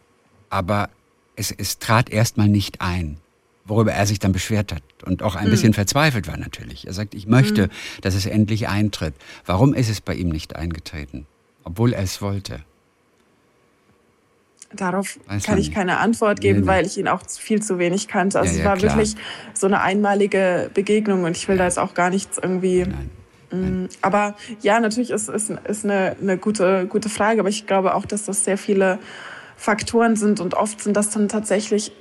aber es, es trat erstmal nicht ein, worüber er sich dann beschwert hat und auch ein hm. bisschen verzweifelt war natürlich. Er sagt, ich möchte, hm. dass es endlich eintritt. Warum ist es bei ihm nicht eingetreten, obwohl er es wollte? Darauf Weiß kann ich keine Antwort geben, nee, nee. weil ich ihn auch viel zu wenig kannte. Also ja, ja, es war klar. wirklich so eine einmalige Begegnung und ich will ja. da jetzt auch gar nichts irgendwie. Nein. Nein. Mm, aber ja, natürlich ist es ist, ist eine, eine gute, gute Frage, aber ich glaube auch, dass das sehr viele Faktoren sind und oft sind das dann tatsächlich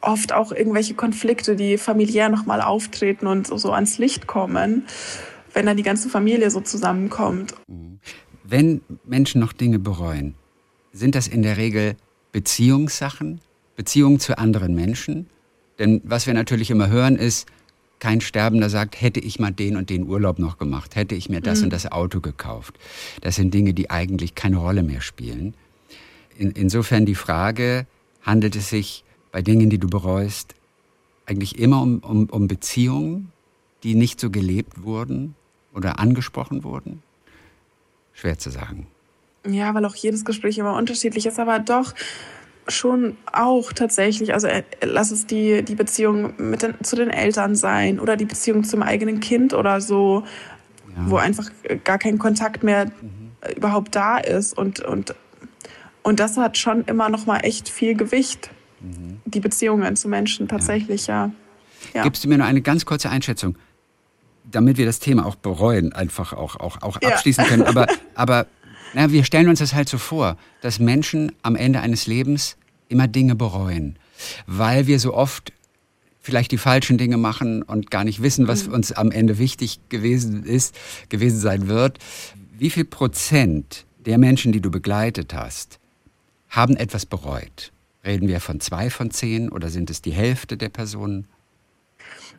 oft auch irgendwelche Konflikte, die familiär nochmal auftreten und so, so ans Licht kommen, wenn dann die ganze Familie so zusammenkommt. Mhm. Wenn Menschen noch Dinge bereuen, sind das in der Regel Beziehungssachen, Beziehungen zu anderen Menschen. Denn was wir natürlich immer hören ist, kein Sterbender sagt, hätte ich mal den und den Urlaub noch gemacht, hätte ich mir das mhm. und das Auto gekauft. Das sind Dinge, die eigentlich keine Rolle mehr spielen. In, insofern die Frage, handelt es sich bei Dingen, die du bereust, eigentlich immer um, um, um Beziehungen, die nicht so gelebt wurden oder angesprochen wurden? Schwer zu sagen. Ja, weil auch jedes Gespräch immer unterschiedlich ist, aber doch schon auch tatsächlich, also äh, lass es die, die Beziehung mit den, zu den Eltern sein oder die Beziehung zum eigenen Kind oder so, ja. wo einfach gar kein Kontakt mehr mhm. überhaupt da ist und, und, und das hat schon immer noch mal echt viel Gewicht, mhm. die Beziehungen zu Menschen tatsächlich, ja. ja. ja. Gibst du mir nur eine ganz kurze Einschätzung, damit wir das Thema auch bereuen, einfach auch, auch, auch abschließen können, aber, [LAUGHS] aber na, wir stellen uns das halt so vor, dass Menschen am Ende eines Lebens immer Dinge bereuen, weil wir so oft vielleicht die falschen Dinge machen und gar nicht wissen, was mhm. uns am Ende wichtig gewesen ist, gewesen sein wird. Wie viel Prozent der Menschen, die du begleitet hast, haben etwas bereut? Reden wir von zwei von zehn oder sind es die Hälfte der Personen?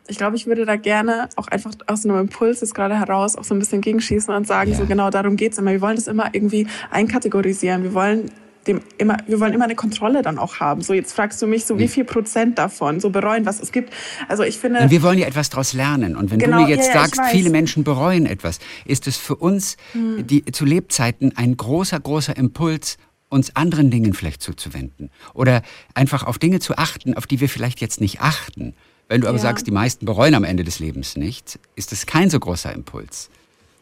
Ich glaube, ich würde da gerne auch einfach aus einem Impuls jetzt gerade heraus auch so ein bisschen gegenschießen und sagen, ja. so genau darum geht's immer. Wir wollen das immer irgendwie einkategorisieren. Wir wollen dem immer, wir wollen immer eine Kontrolle dann auch haben. So, jetzt fragst du mich so, wie viel Prozent davon so bereuen, was es gibt. Also ich finde. Und wir wollen ja etwas daraus lernen. Und wenn genau, du mir jetzt ja, sagst, viele Menschen bereuen etwas, ist es für uns hm. die, zu Lebzeiten ein großer, großer Impuls, uns anderen Dingen vielleicht zuzuwenden. Oder einfach auf Dinge zu achten, auf die wir vielleicht jetzt nicht achten. Wenn du aber ja. sagst, die meisten bereuen am Ende des Lebens nichts, ist das kein so großer Impuls.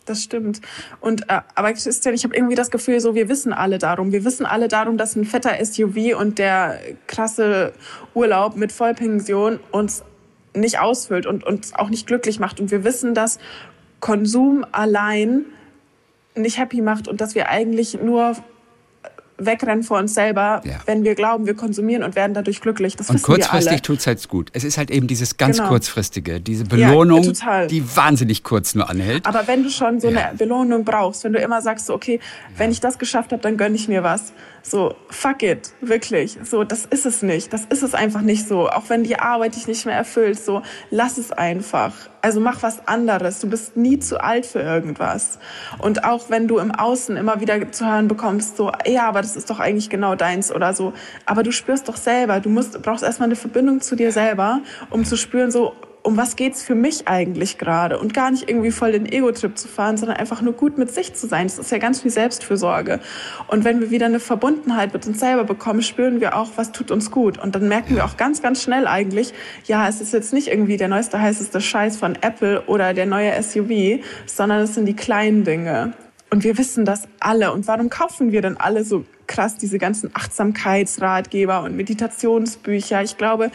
Das stimmt. Und äh, aber Christian, ich habe irgendwie das Gefühl, so wir wissen alle darum. Wir wissen alle darum, dass ein fetter SUV und der krasse Urlaub mit Vollpension uns nicht ausfüllt und uns auch nicht glücklich macht. Und wir wissen, dass Konsum allein nicht happy macht und dass wir eigentlich nur wegrennen vor uns selber, Ja. wenn wir glauben, wir konsumieren und werden dadurch glücklich. Das Und kurzfristig tut's halt gut. Es ist halt eben dieses ganz Genau. kurzfristige, diese Belohnung, total. die wahnsinnig kurz nur anhält. Aber wenn du schon so Ja. eine Belohnung brauchst, wenn du immer sagst, so, okay, wenn ich das geschafft habe, dann gönn ich mir was. So, fuck it, wirklich. So, das ist es nicht. Das ist es einfach nicht so. Auch wenn die Arbeit dich nicht mehr erfüllt, so, lass es einfach. Also mach was anderes. Du bist nie zu alt für irgendwas. Und auch wenn du im Außen immer wieder zu hören bekommst, so, ja, aber das ist doch eigentlich genau deins oder so. Aber du spürst doch selber, du musst, brauchst erstmal eine Verbindung zu dir selber, um zu spüren, so, um was geht's für mich eigentlich gerade und gar nicht irgendwie voll den Ego-Trip zu fahren, sondern einfach nur gut mit sich zu sein. Das ist ja ganz viel Selbstfürsorge. Und wenn wir wieder eine Verbundenheit mit uns selber bekommen, spüren wir auch, was tut uns gut. Und dann merken wir auch ganz, ganz schnell eigentlich, ja, es ist jetzt nicht irgendwie der neueste, heißeste Scheiß von Apple oder der neue SUV, sondern es sind die kleinen Dinge. Und wir wissen das alle. Und warum kaufen wir denn alle so krass diese ganzen Achtsamkeitsratgeber und Meditationsbücher? Ich glaube,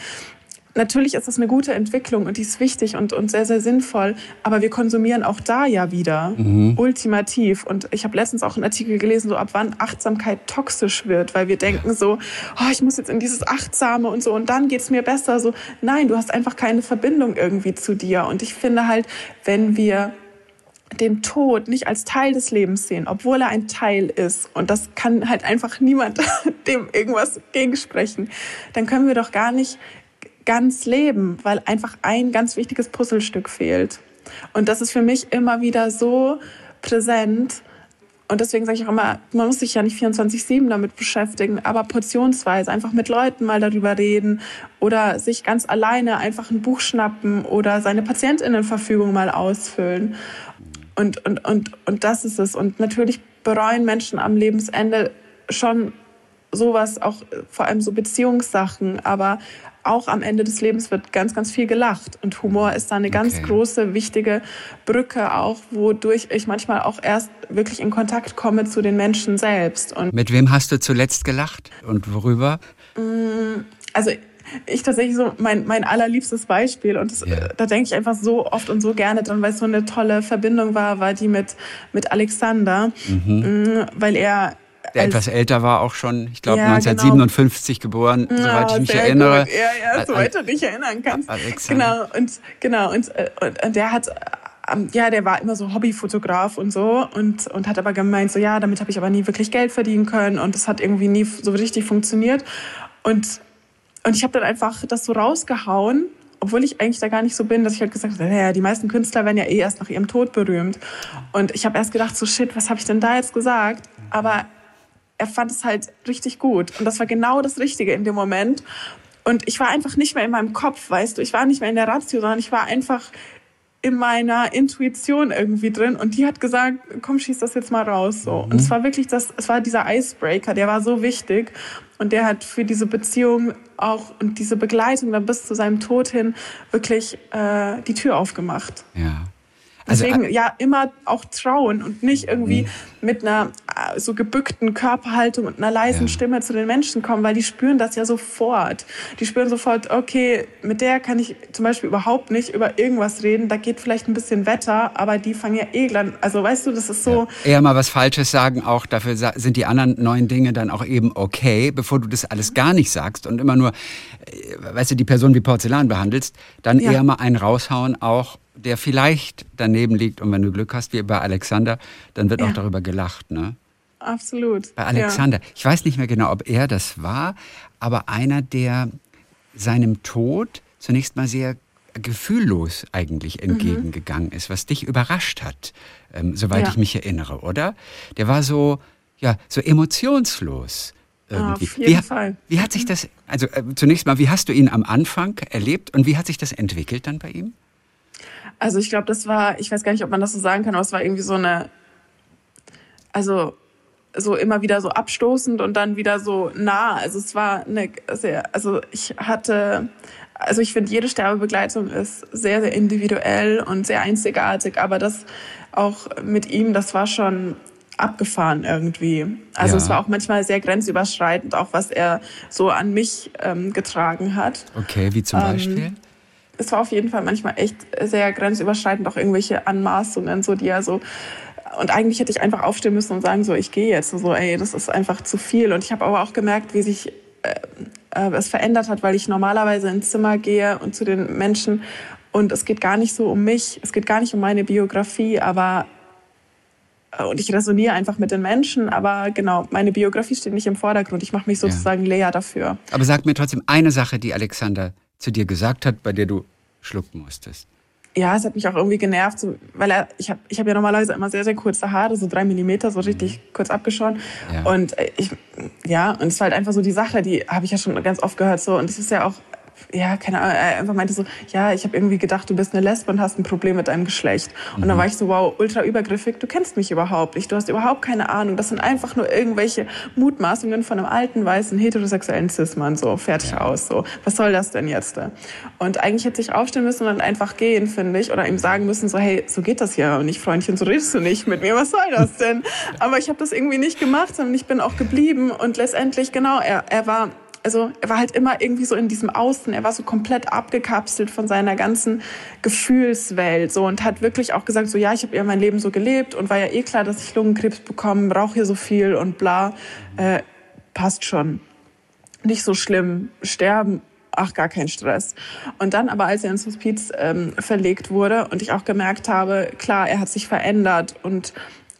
Natürlich ist das eine gute Entwicklung und die ist wichtig und, und sehr, sehr sinnvoll. Aber wir konsumieren auch da ja wieder ultimativ. Und ich habe letztens auch einen Artikel gelesen, so ab wann Achtsamkeit toxisch wird, weil wir denken so, oh, ich muss jetzt in dieses Achtsame und so und dann geht's mir besser. So, nein, du hast einfach keine Verbindung irgendwie zu dir. Und ich finde halt, wenn wir den Tod nicht als Teil des Lebens sehen, obwohl er ein Teil ist. Und das kann halt einfach niemand [LAUGHS] dem irgendwas gegensprechen. Dann können wir doch gar nicht ganz leben, weil einfach ein ganz wichtiges Puzzlestück fehlt. Und das ist für mich immer wieder so präsent. Und deswegen sage ich auch immer, man muss sich ja nicht 24-7 damit beschäftigen, aber portionsweise einfach mit Leuten mal darüber reden oder sich ganz alleine einfach ein Buch schnappen oder seine Patientinnenverfügung mal ausfüllen. Und, und, und, und das ist es. Und natürlich bereuen Menschen am Lebensende schon sowas, auch äh, vor allem so Beziehungssachen, aber auch am Ende des Lebens wird ganz, ganz viel gelacht. Und Humor ist da eine ganz Okay. große, wichtige Brücke auch, wodurch ich manchmal auch erst wirklich in Kontakt komme zu den Menschen selbst. Und Mit wem hast du zuletzt gelacht und worüber? also ich tatsächlich so mein, mein allerliebstes Beispiel und das, Ja. äh, da denke ich einfach so oft und so gerne dran, weil es so eine tolle Verbindung war, war die mit, mit Alexander, Mhm, weil er Der etwas älter war auch schon, ich glaube Ja, genau. 1957 geboren, soweit ich mich erinnere. Gut. Ja, ja, soweit du dich erinnern kannst. Alexander. Genau, und, genau, und, äh, und, und der hat, ähm, ja, der war immer so Hobbyfotograf und so und, und hat aber gemeint, so, ja, damit habe ich aber nie wirklich Geld verdienen können und das hat irgendwie nie so richtig funktioniert. Und, und ich habe dann einfach das so rausgehauen, obwohl ich eigentlich da gar nicht so bin, dass ich halt gesagt habe, naja, die meisten Künstler werden ja eh erst nach ihrem Tod berühmt. Und ich habe erst gedacht, so shit, was habe ich denn da jetzt gesagt? Aber er fand es halt richtig gut. Und das war genau das Richtige in dem Moment. Und ich war einfach nicht mehr in meinem Kopf, weißt du. Ich war nicht mehr in der Ratio, sondern ich war einfach in meiner Intuition irgendwie drin. Und die hat gesagt, komm, schieß das jetzt mal raus. So. Und es war wirklich das, es war dieser Icebreaker, der war so wichtig. Und der hat für diese Beziehung auch und diese Begleitung dann bis zu seinem Tod hin wirklich äh, die Tür aufgemacht. Ja. Also, Deswegen ja immer auch trauen und nicht irgendwie mit einer äh, so gebückten Körperhaltung und einer leisen Ja. Stimme zu den Menschen kommen, weil die spüren das ja sofort. Die spüren sofort, okay, mit der kann ich zum Beispiel überhaupt nicht über irgendwas reden. Da geht vielleicht ein bisschen Wetter, aber die fangen ja eh an. Also weißt du, das ist so. eher mal was Falsches sagen, auch dafür sind die anderen neuen Dinge dann auch eben okay, bevor du das alles gar nicht sagst und immer nur, äh, weißt du, die Person wie Porzellan behandelst, dann Ja. eher mal einen raushauen, auch der vielleicht daneben liegt und wenn du Glück hast, wie bei Alexander, dann wird Ja. auch darüber gelacht, ne? Absolut. Bei Alexander. Ich weiß nicht mehr genau, ob er das war, aber einer, der seinem Tod zunächst mal sehr gefühllos eigentlich Mhm. entgegengegangen ist, was dich überrascht hat, ähm, soweit Ja. ich mich erinnere, oder? Der war so, ja, so emotionslos. Irgendwie. Auf jeden wie, Fall. Wie hat sich das, also äh, zunächst mal, wie hast du ihn am Anfang erlebt und wie hat sich das entwickelt dann bei ihm? Also ich glaube, das war, ich weiß gar nicht, ob man das so sagen kann, aber es war irgendwie so eine, also so immer wieder so abstoßend und dann wieder so nah. Also es war eine sehr, also ich hatte, also ich finde, jede Sterbebegleitung ist sehr, sehr individuell und sehr einzigartig, aber das auch mit ihm, das war schon abgefahren irgendwie. Also Ja. es war auch manchmal sehr grenzüberschreitend, auch was er so an mich ähm, getragen hat Okay, wie zum Ähm, Beispiel? es war auf jeden Fall manchmal echt sehr grenzüberschreitend, auch irgendwelche Anmaßungen, so die er so und eigentlich hätte ich einfach aufstehen müssen und sagen so, ich gehe jetzt. So, ey, das ist einfach zu viel. Und ich habe aber auch gemerkt, wie sich äh, äh, es verändert hat, weil ich normalerweise ins Zimmer gehe und zu den Menschen und es geht gar nicht so um mich, es geht gar nicht um meine Biografie, aber äh, und ich resoniere einfach mit den Menschen, aber genau, meine Biografie steht nicht im Vordergrund. Ich mache mich sozusagen ja. leer dafür. Aber sag mir trotzdem eine Sache, die Alexander zu dir gesagt hat, bei der du schlucken musstest ja, es hat mich auch irgendwie genervt, so, weil er, ich habe ich hab ja normalerweise immer sehr, sehr kurze Haare, so drei Millimeter, so richtig mhm. kurz abgeschoren. Ja. Und ich, ja, und es war halt einfach so die Sache, die habe ich ja schon ganz oft gehört, so, und es ist ja auch ja, keine Ahnung, er einfach meinte so, ja, ich habe irgendwie gedacht, du bist eine Lesbe und hast ein Problem mit deinem Geschlecht. Und mhm. dann war ich so, wow, ultra übergriffig, du kennst mich überhaupt nicht, du hast überhaupt keine Ahnung. Das sind einfach nur irgendwelche Mutmaßungen von einem alten, weißen, heterosexuellen Cis-Mann, so, fertig ja. aus, so. Was soll das denn jetzt? Und eigentlich hätte ich aufstehen müssen und dann einfach gehen, finde ich, oder ihm sagen müssen, so, hey, so geht das ja und nicht, Freundchen, so redest du nicht mit mir, was soll das denn? [LAUGHS] Aber ich habe das irgendwie nicht gemacht, sondern ich bin auch geblieben und letztendlich, genau, er, er war also er war halt immer irgendwie so in diesem Außen, er war so komplett abgekapselt von seiner ganzen Gefühlswelt so und hat wirklich auch gesagt so ja, ich habe ja mein Leben so gelebt und war ja eh klar, dass ich Lungenkrebs bekomme, brauche hier so viel und bla, äh, passt schon. Nicht so schlimm, sterben ach, gar kein Stress. Und dann aber, als er ins Hospiz ähm, verlegt wurde und ich auch gemerkt habe, klar, er hat sich verändert und,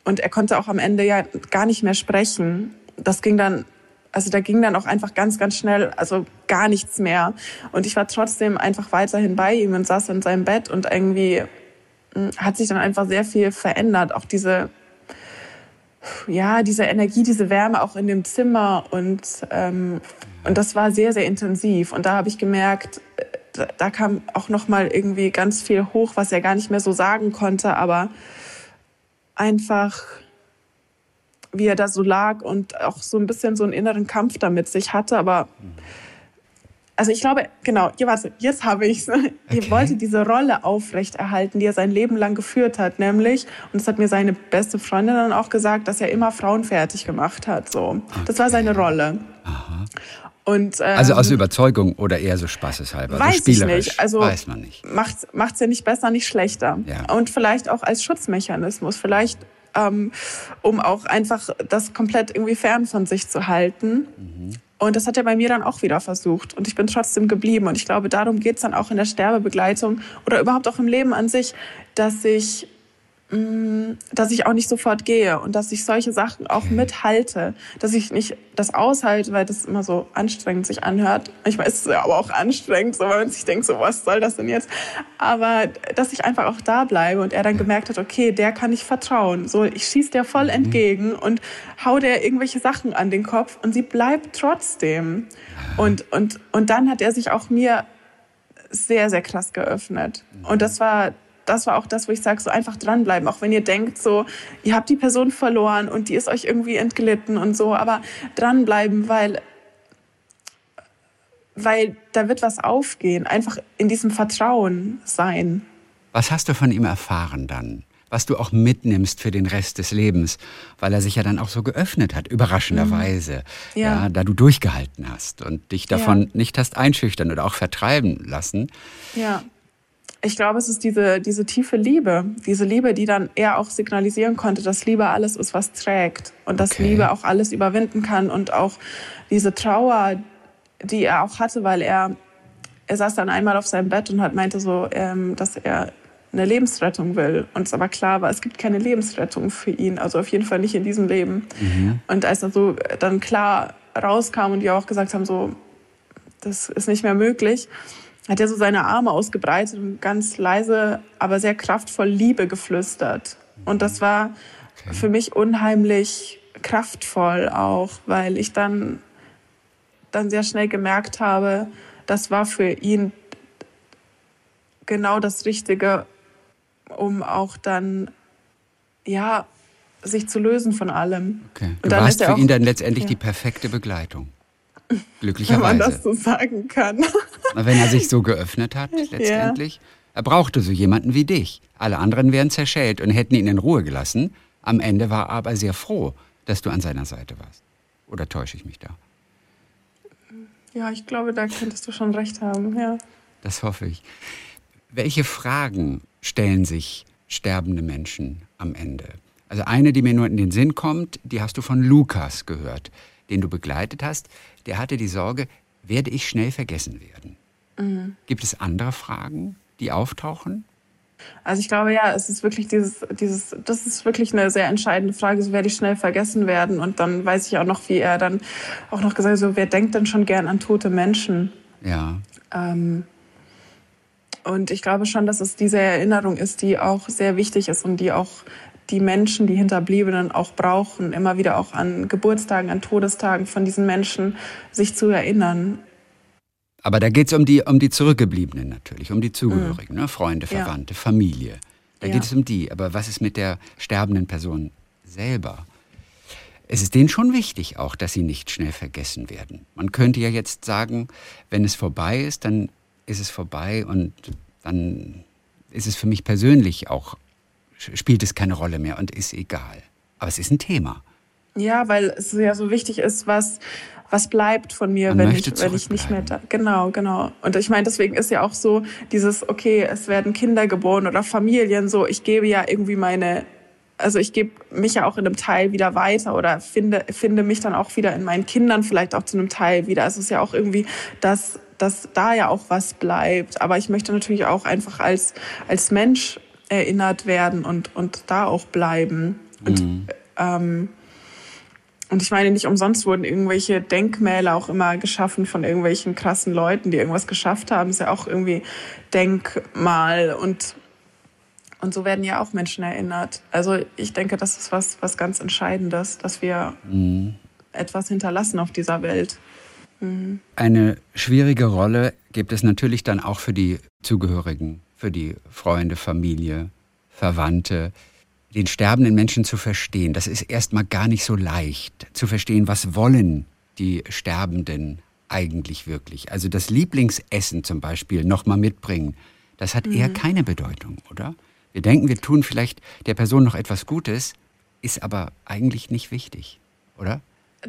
und er konnte auch am Ende ja gar nicht mehr sprechen. Das ging dann also da ging dann auch einfach ganz, ganz schnell, also gar nichts mehr. Und ich war trotzdem einfach weiterhin bei ihm und saß in seinem Bett und irgendwie hm, hat sich dann einfach sehr viel verändert. Auch diese, ja, diese Energie, diese Wärme auch in dem Zimmer und, ähm, und das war sehr, sehr intensiv. Und da habe ich gemerkt, da, da kam auch nochmal irgendwie ganz viel hoch, was er gar nicht mehr so sagen konnte, aber einfach wie er da so lag und auch so ein bisschen so einen inneren Kampf damit sich hatte. Aber also ich glaube, genau, warte, jetzt habe ich es. [LAUGHS] Okay. Er wollte diese Rolle aufrechterhalten, die er sein Leben lang geführt hat, nämlich, und das hat mir seine beste Freundin dann auch gesagt, dass er immer Frauen fertig gemacht hat. So. Okay. Das war seine Rolle. Aha. Und, ähm, also aus Überzeugung oder eher so spaßeshalber? Weiß so ich nicht. Also weiß man nicht. Macht es ja nicht besser, nicht schlechter. Ja. Und vielleicht auch als Schutzmechanismus. Vielleicht ähm, um auch einfach das komplett irgendwie fern von sich zu halten. Mhm. Und das hat er bei mir dann auch wieder versucht. Und ich bin trotzdem geblieben. Und ich glaube, darum geht es dann auch in der Sterbebegleitung oder überhaupt auch im Leben an sich, dass ich dass ich auch nicht sofort gehe und dass ich solche Sachen auch mithalte, dass ich nicht das aushalte, weil das immer so anstrengend sich anhört. Manchmal ist es ja aber auch anstrengend, so, weil man sich denkt, so was soll das denn jetzt? Aber dass ich einfach auch da bleibe und er dann gemerkt hat, okay, der kann ich vertrauen. So, ich schieße der voll mhm. entgegen und hau der irgendwelche Sachen an den Kopf und sie bleibt trotzdem. Und, und, und dann hat er sich auch mir sehr, sehr krass geöffnet. Und das war das war auch das, wo ich sage, so einfach dranbleiben. Auch wenn ihr denkt, so, ihr habt die Person verloren und die ist euch irgendwie entglitten und so, aber dranbleiben, weil, weil da wird was aufgehen. Einfach in diesem Vertrauen sein. Was hast du von ihm erfahren dann? Was du auch mitnimmst für den Rest des Lebens, weil er sich ja dann auch so geöffnet hat, überraschenderweise, mhm. ja. ja. da du durchgehalten hast und dich davon ja. nicht hast einschüchtern oder auch vertreiben lassen. Ja ich glaube, es ist diese, diese tiefe Liebe, diese Liebe, die dann eher auch signalisieren konnte, dass Liebe alles ist, was trägt und dass okay. Liebe auch alles überwinden kann und auch diese Trauer, die er auch hatte, weil er, er saß dann einmal auf seinem Bett und hat meinte so, ähm, dass er eine Lebensrettung will. Und es aber klar war, es gibt keine Lebensrettung für ihn, also auf jeden Fall nicht in diesem Leben. Mhm. Und als er so dann klar rauskam und die auch gesagt haben, so, das ist nicht mehr möglich, hat er so seine Arme ausgebreitet und ganz leise, aber sehr kraftvoll Liebe geflüstert. Und das war okay. für mich unheimlich kraftvoll auch, weil ich dann, dann sehr schnell gemerkt habe, das war für ihn genau das Richtige, um auch dann, ja, sich zu lösen von allem. Okay. Du warst für ihn dann letztendlich ja. die perfekte Begleitung. Glücklicherweise. Wenn man das so sagen kann. Wenn er sich so geöffnet hat, [LAUGHS] letztendlich. Ja. Er brauchte so jemanden wie dich. Alle anderen wären zerschellt und hätten ihn in Ruhe gelassen. Am Ende war er aber sehr froh, dass du an seiner Seite warst. Oder täusche ich mich da? Ja, ich glaube, da könntest du schon recht haben, ja. Das hoffe ich. Welche Fragen stellen sich sterbende Menschen am Ende? Also eine, die mir nur in den Sinn kommt, die hast du von Lukas gehört, den du begleitet hast. Der hatte die Sorge, werde ich schnell vergessen werden? Mhm. Gibt es andere Fragen, die auftauchen? Also ich glaube ja, es ist wirklich dieses, dieses, das ist wirklich eine sehr entscheidende Frage, so werde ich schnell vergessen werden. Und dann weiß ich auch noch, wie er dann auch noch gesagt hat, so wer denkt denn schon gern an tote Menschen? Ja. Ähm, und ich glaube schon, dass es diese Erinnerung ist, die auch sehr wichtig ist und die auch die Menschen, die Hinterbliebenen auch brauchen, immer wieder auch an Geburtstagen, an Todestagen von diesen Menschen sich zu erinnern. Aber da geht es um die, um die Zurückgebliebenen natürlich, um die Zugehörigen, mhm. ne? Freunde, Verwandte, ja. Familie. Da ja. geht es um die. Aber was ist mit der sterbenden Person selber? Es ist denen schon wichtig auch, dass sie nicht schnell vergessen werden. Man könnte ja jetzt sagen, wenn es vorbei ist, dann ist es vorbei und dann ist es für mich persönlich auch, spielt es keine Rolle mehr und ist egal. Aber es ist ein Thema. Ja, weil es ja so wichtig ist, was, was bleibt von mir, wenn ich, wenn ich nicht mehr da. Genau, genau. Und ich meine, deswegen ist ja auch so dieses, okay, es werden Kinder geboren oder Familien so, ich gebe ja irgendwie meine, also ich gebe mich ja auch in einem Teil wieder weiter oder finde, finde mich dann auch wieder in meinen Kindern vielleicht auch zu einem Teil wieder. Also es ist ja auch irgendwie das, dass da ja auch was bleibt. Aber ich möchte natürlich auch einfach als, als Mensch erinnert werden und, und da auch bleiben. Und, mhm. ähm, und ich meine, nicht umsonst wurden irgendwelche Denkmäler auch immer geschaffen von irgendwelchen krassen Leuten, die irgendwas geschafft haben. Ist ja auch irgendwie Denkmal und, und so werden ja auch Menschen erinnert. Also ich denke, das ist was, was ganz Entscheidendes, dass wir mhm. etwas hinterlassen auf dieser Welt. Mhm. Eine schwierige Rolle gibt es natürlich dann auch für die Zugehörigen, für die Freunde, Familie, Verwandte, den sterbenden Menschen zu verstehen. Das ist erstmal gar nicht so leicht zu verstehen, was wollen die Sterbenden eigentlich wirklich. Also das Lieblingsessen zum Beispiel nochmal mitbringen, das hat mhm. eher keine Bedeutung, oder? Wir denken, wir tun vielleicht der Person noch etwas Gutes, ist aber eigentlich nicht wichtig, oder?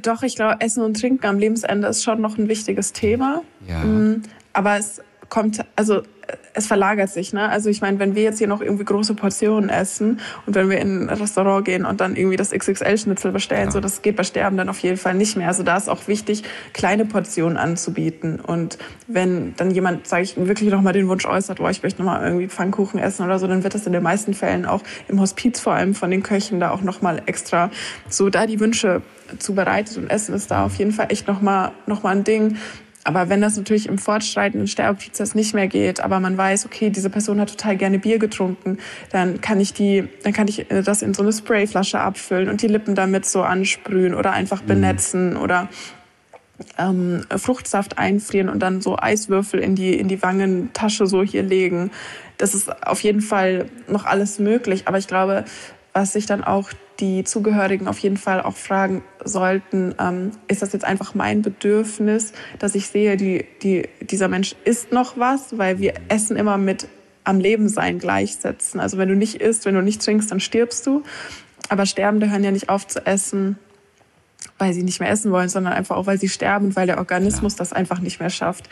Doch, ich glaube, Essen und Trinken am Lebensende ist schon noch ein wichtiges Thema. Ja. Mm, aber es kommt, also es verlagert sich, ne? Also ich meine, wenn wir jetzt hier noch irgendwie große Portionen essen und wenn wir in ein Restaurant gehen und dann irgendwie das XXL-Schnitzel bestellen, ja. so das geht bei Sterben dann auf jeden Fall nicht mehr. Also da ist auch wichtig, kleine Portionen anzubieten. Und wenn dann jemand, sage ich, wirklich nochmal den Wunsch äußert, oh, ich möchte nochmal irgendwie Pfannkuchen essen oder so, dann wird das in den meisten Fällen auch im Hospiz vor allem von den Köchen da auch nochmal extra so da die Wünsche zubereitet und Essen ist da auf jeden Fall echt nochmal noch mal ein Ding. Aber wenn das natürlich im fortschreitenden Sterbeprozess nicht mehr geht, aber man weiß, okay, diese Person hat total gerne Bier getrunken, dann kann ich die, dann kann ich äh, das in so eine Sprayflasche abfüllen und die Lippen damit so ansprühen oder einfach mhm. benetzen mhm. oder ähm, Fruchtsaft einfrieren und dann so Eiswürfel in die, in die Wangentasche so hier legen. Das ist auf jeden Fall noch alles möglich. Aber ich glaube, was sich dann auch die Zugehörigen auf jeden Fall auch fragen sollten, ähm, ist das jetzt einfach mein Bedürfnis, dass ich sehe, die, die, dieser Mensch isst noch was, weil wir Essen immer mit am Leben sein gleichsetzen. Also wenn du nicht isst, wenn du nicht trinkst, dann stirbst du. Aber Sterbende hören ja nicht auf zu essen, weil sie nicht mehr essen wollen, sondern einfach auch, weil sie sterben, weil der Organismus ja. das einfach nicht mehr schafft.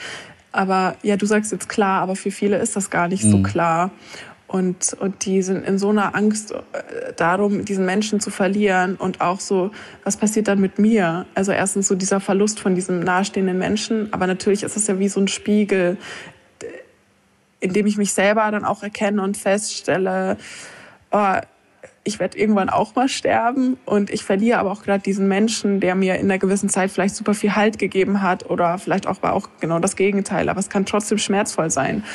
Aber ja, du sagst jetzt klar, aber für viele ist das gar nicht mhm. so klar. Und, und die sind in so einer Angst äh, darum, diesen Menschen zu verlieren und auch so, was passiert dann mit mir? Also erstens so dieser Verlust von diesem nahestehenden Menschen, aber natürlich ist es ja wie so ein Spiegel, in dem ich mich selber dann auch erkenne und feststelle, oh, ich werde irgendwann auch mal sterben und ich verliere aber auch gerade diesen Menschen, der mir in einer gewissen Zeit vielleicht super viel Halt gegeben hat oder vielleicht auch war auch genau das Gegenteil, aber es kann trotzdem schmerzvoll sein.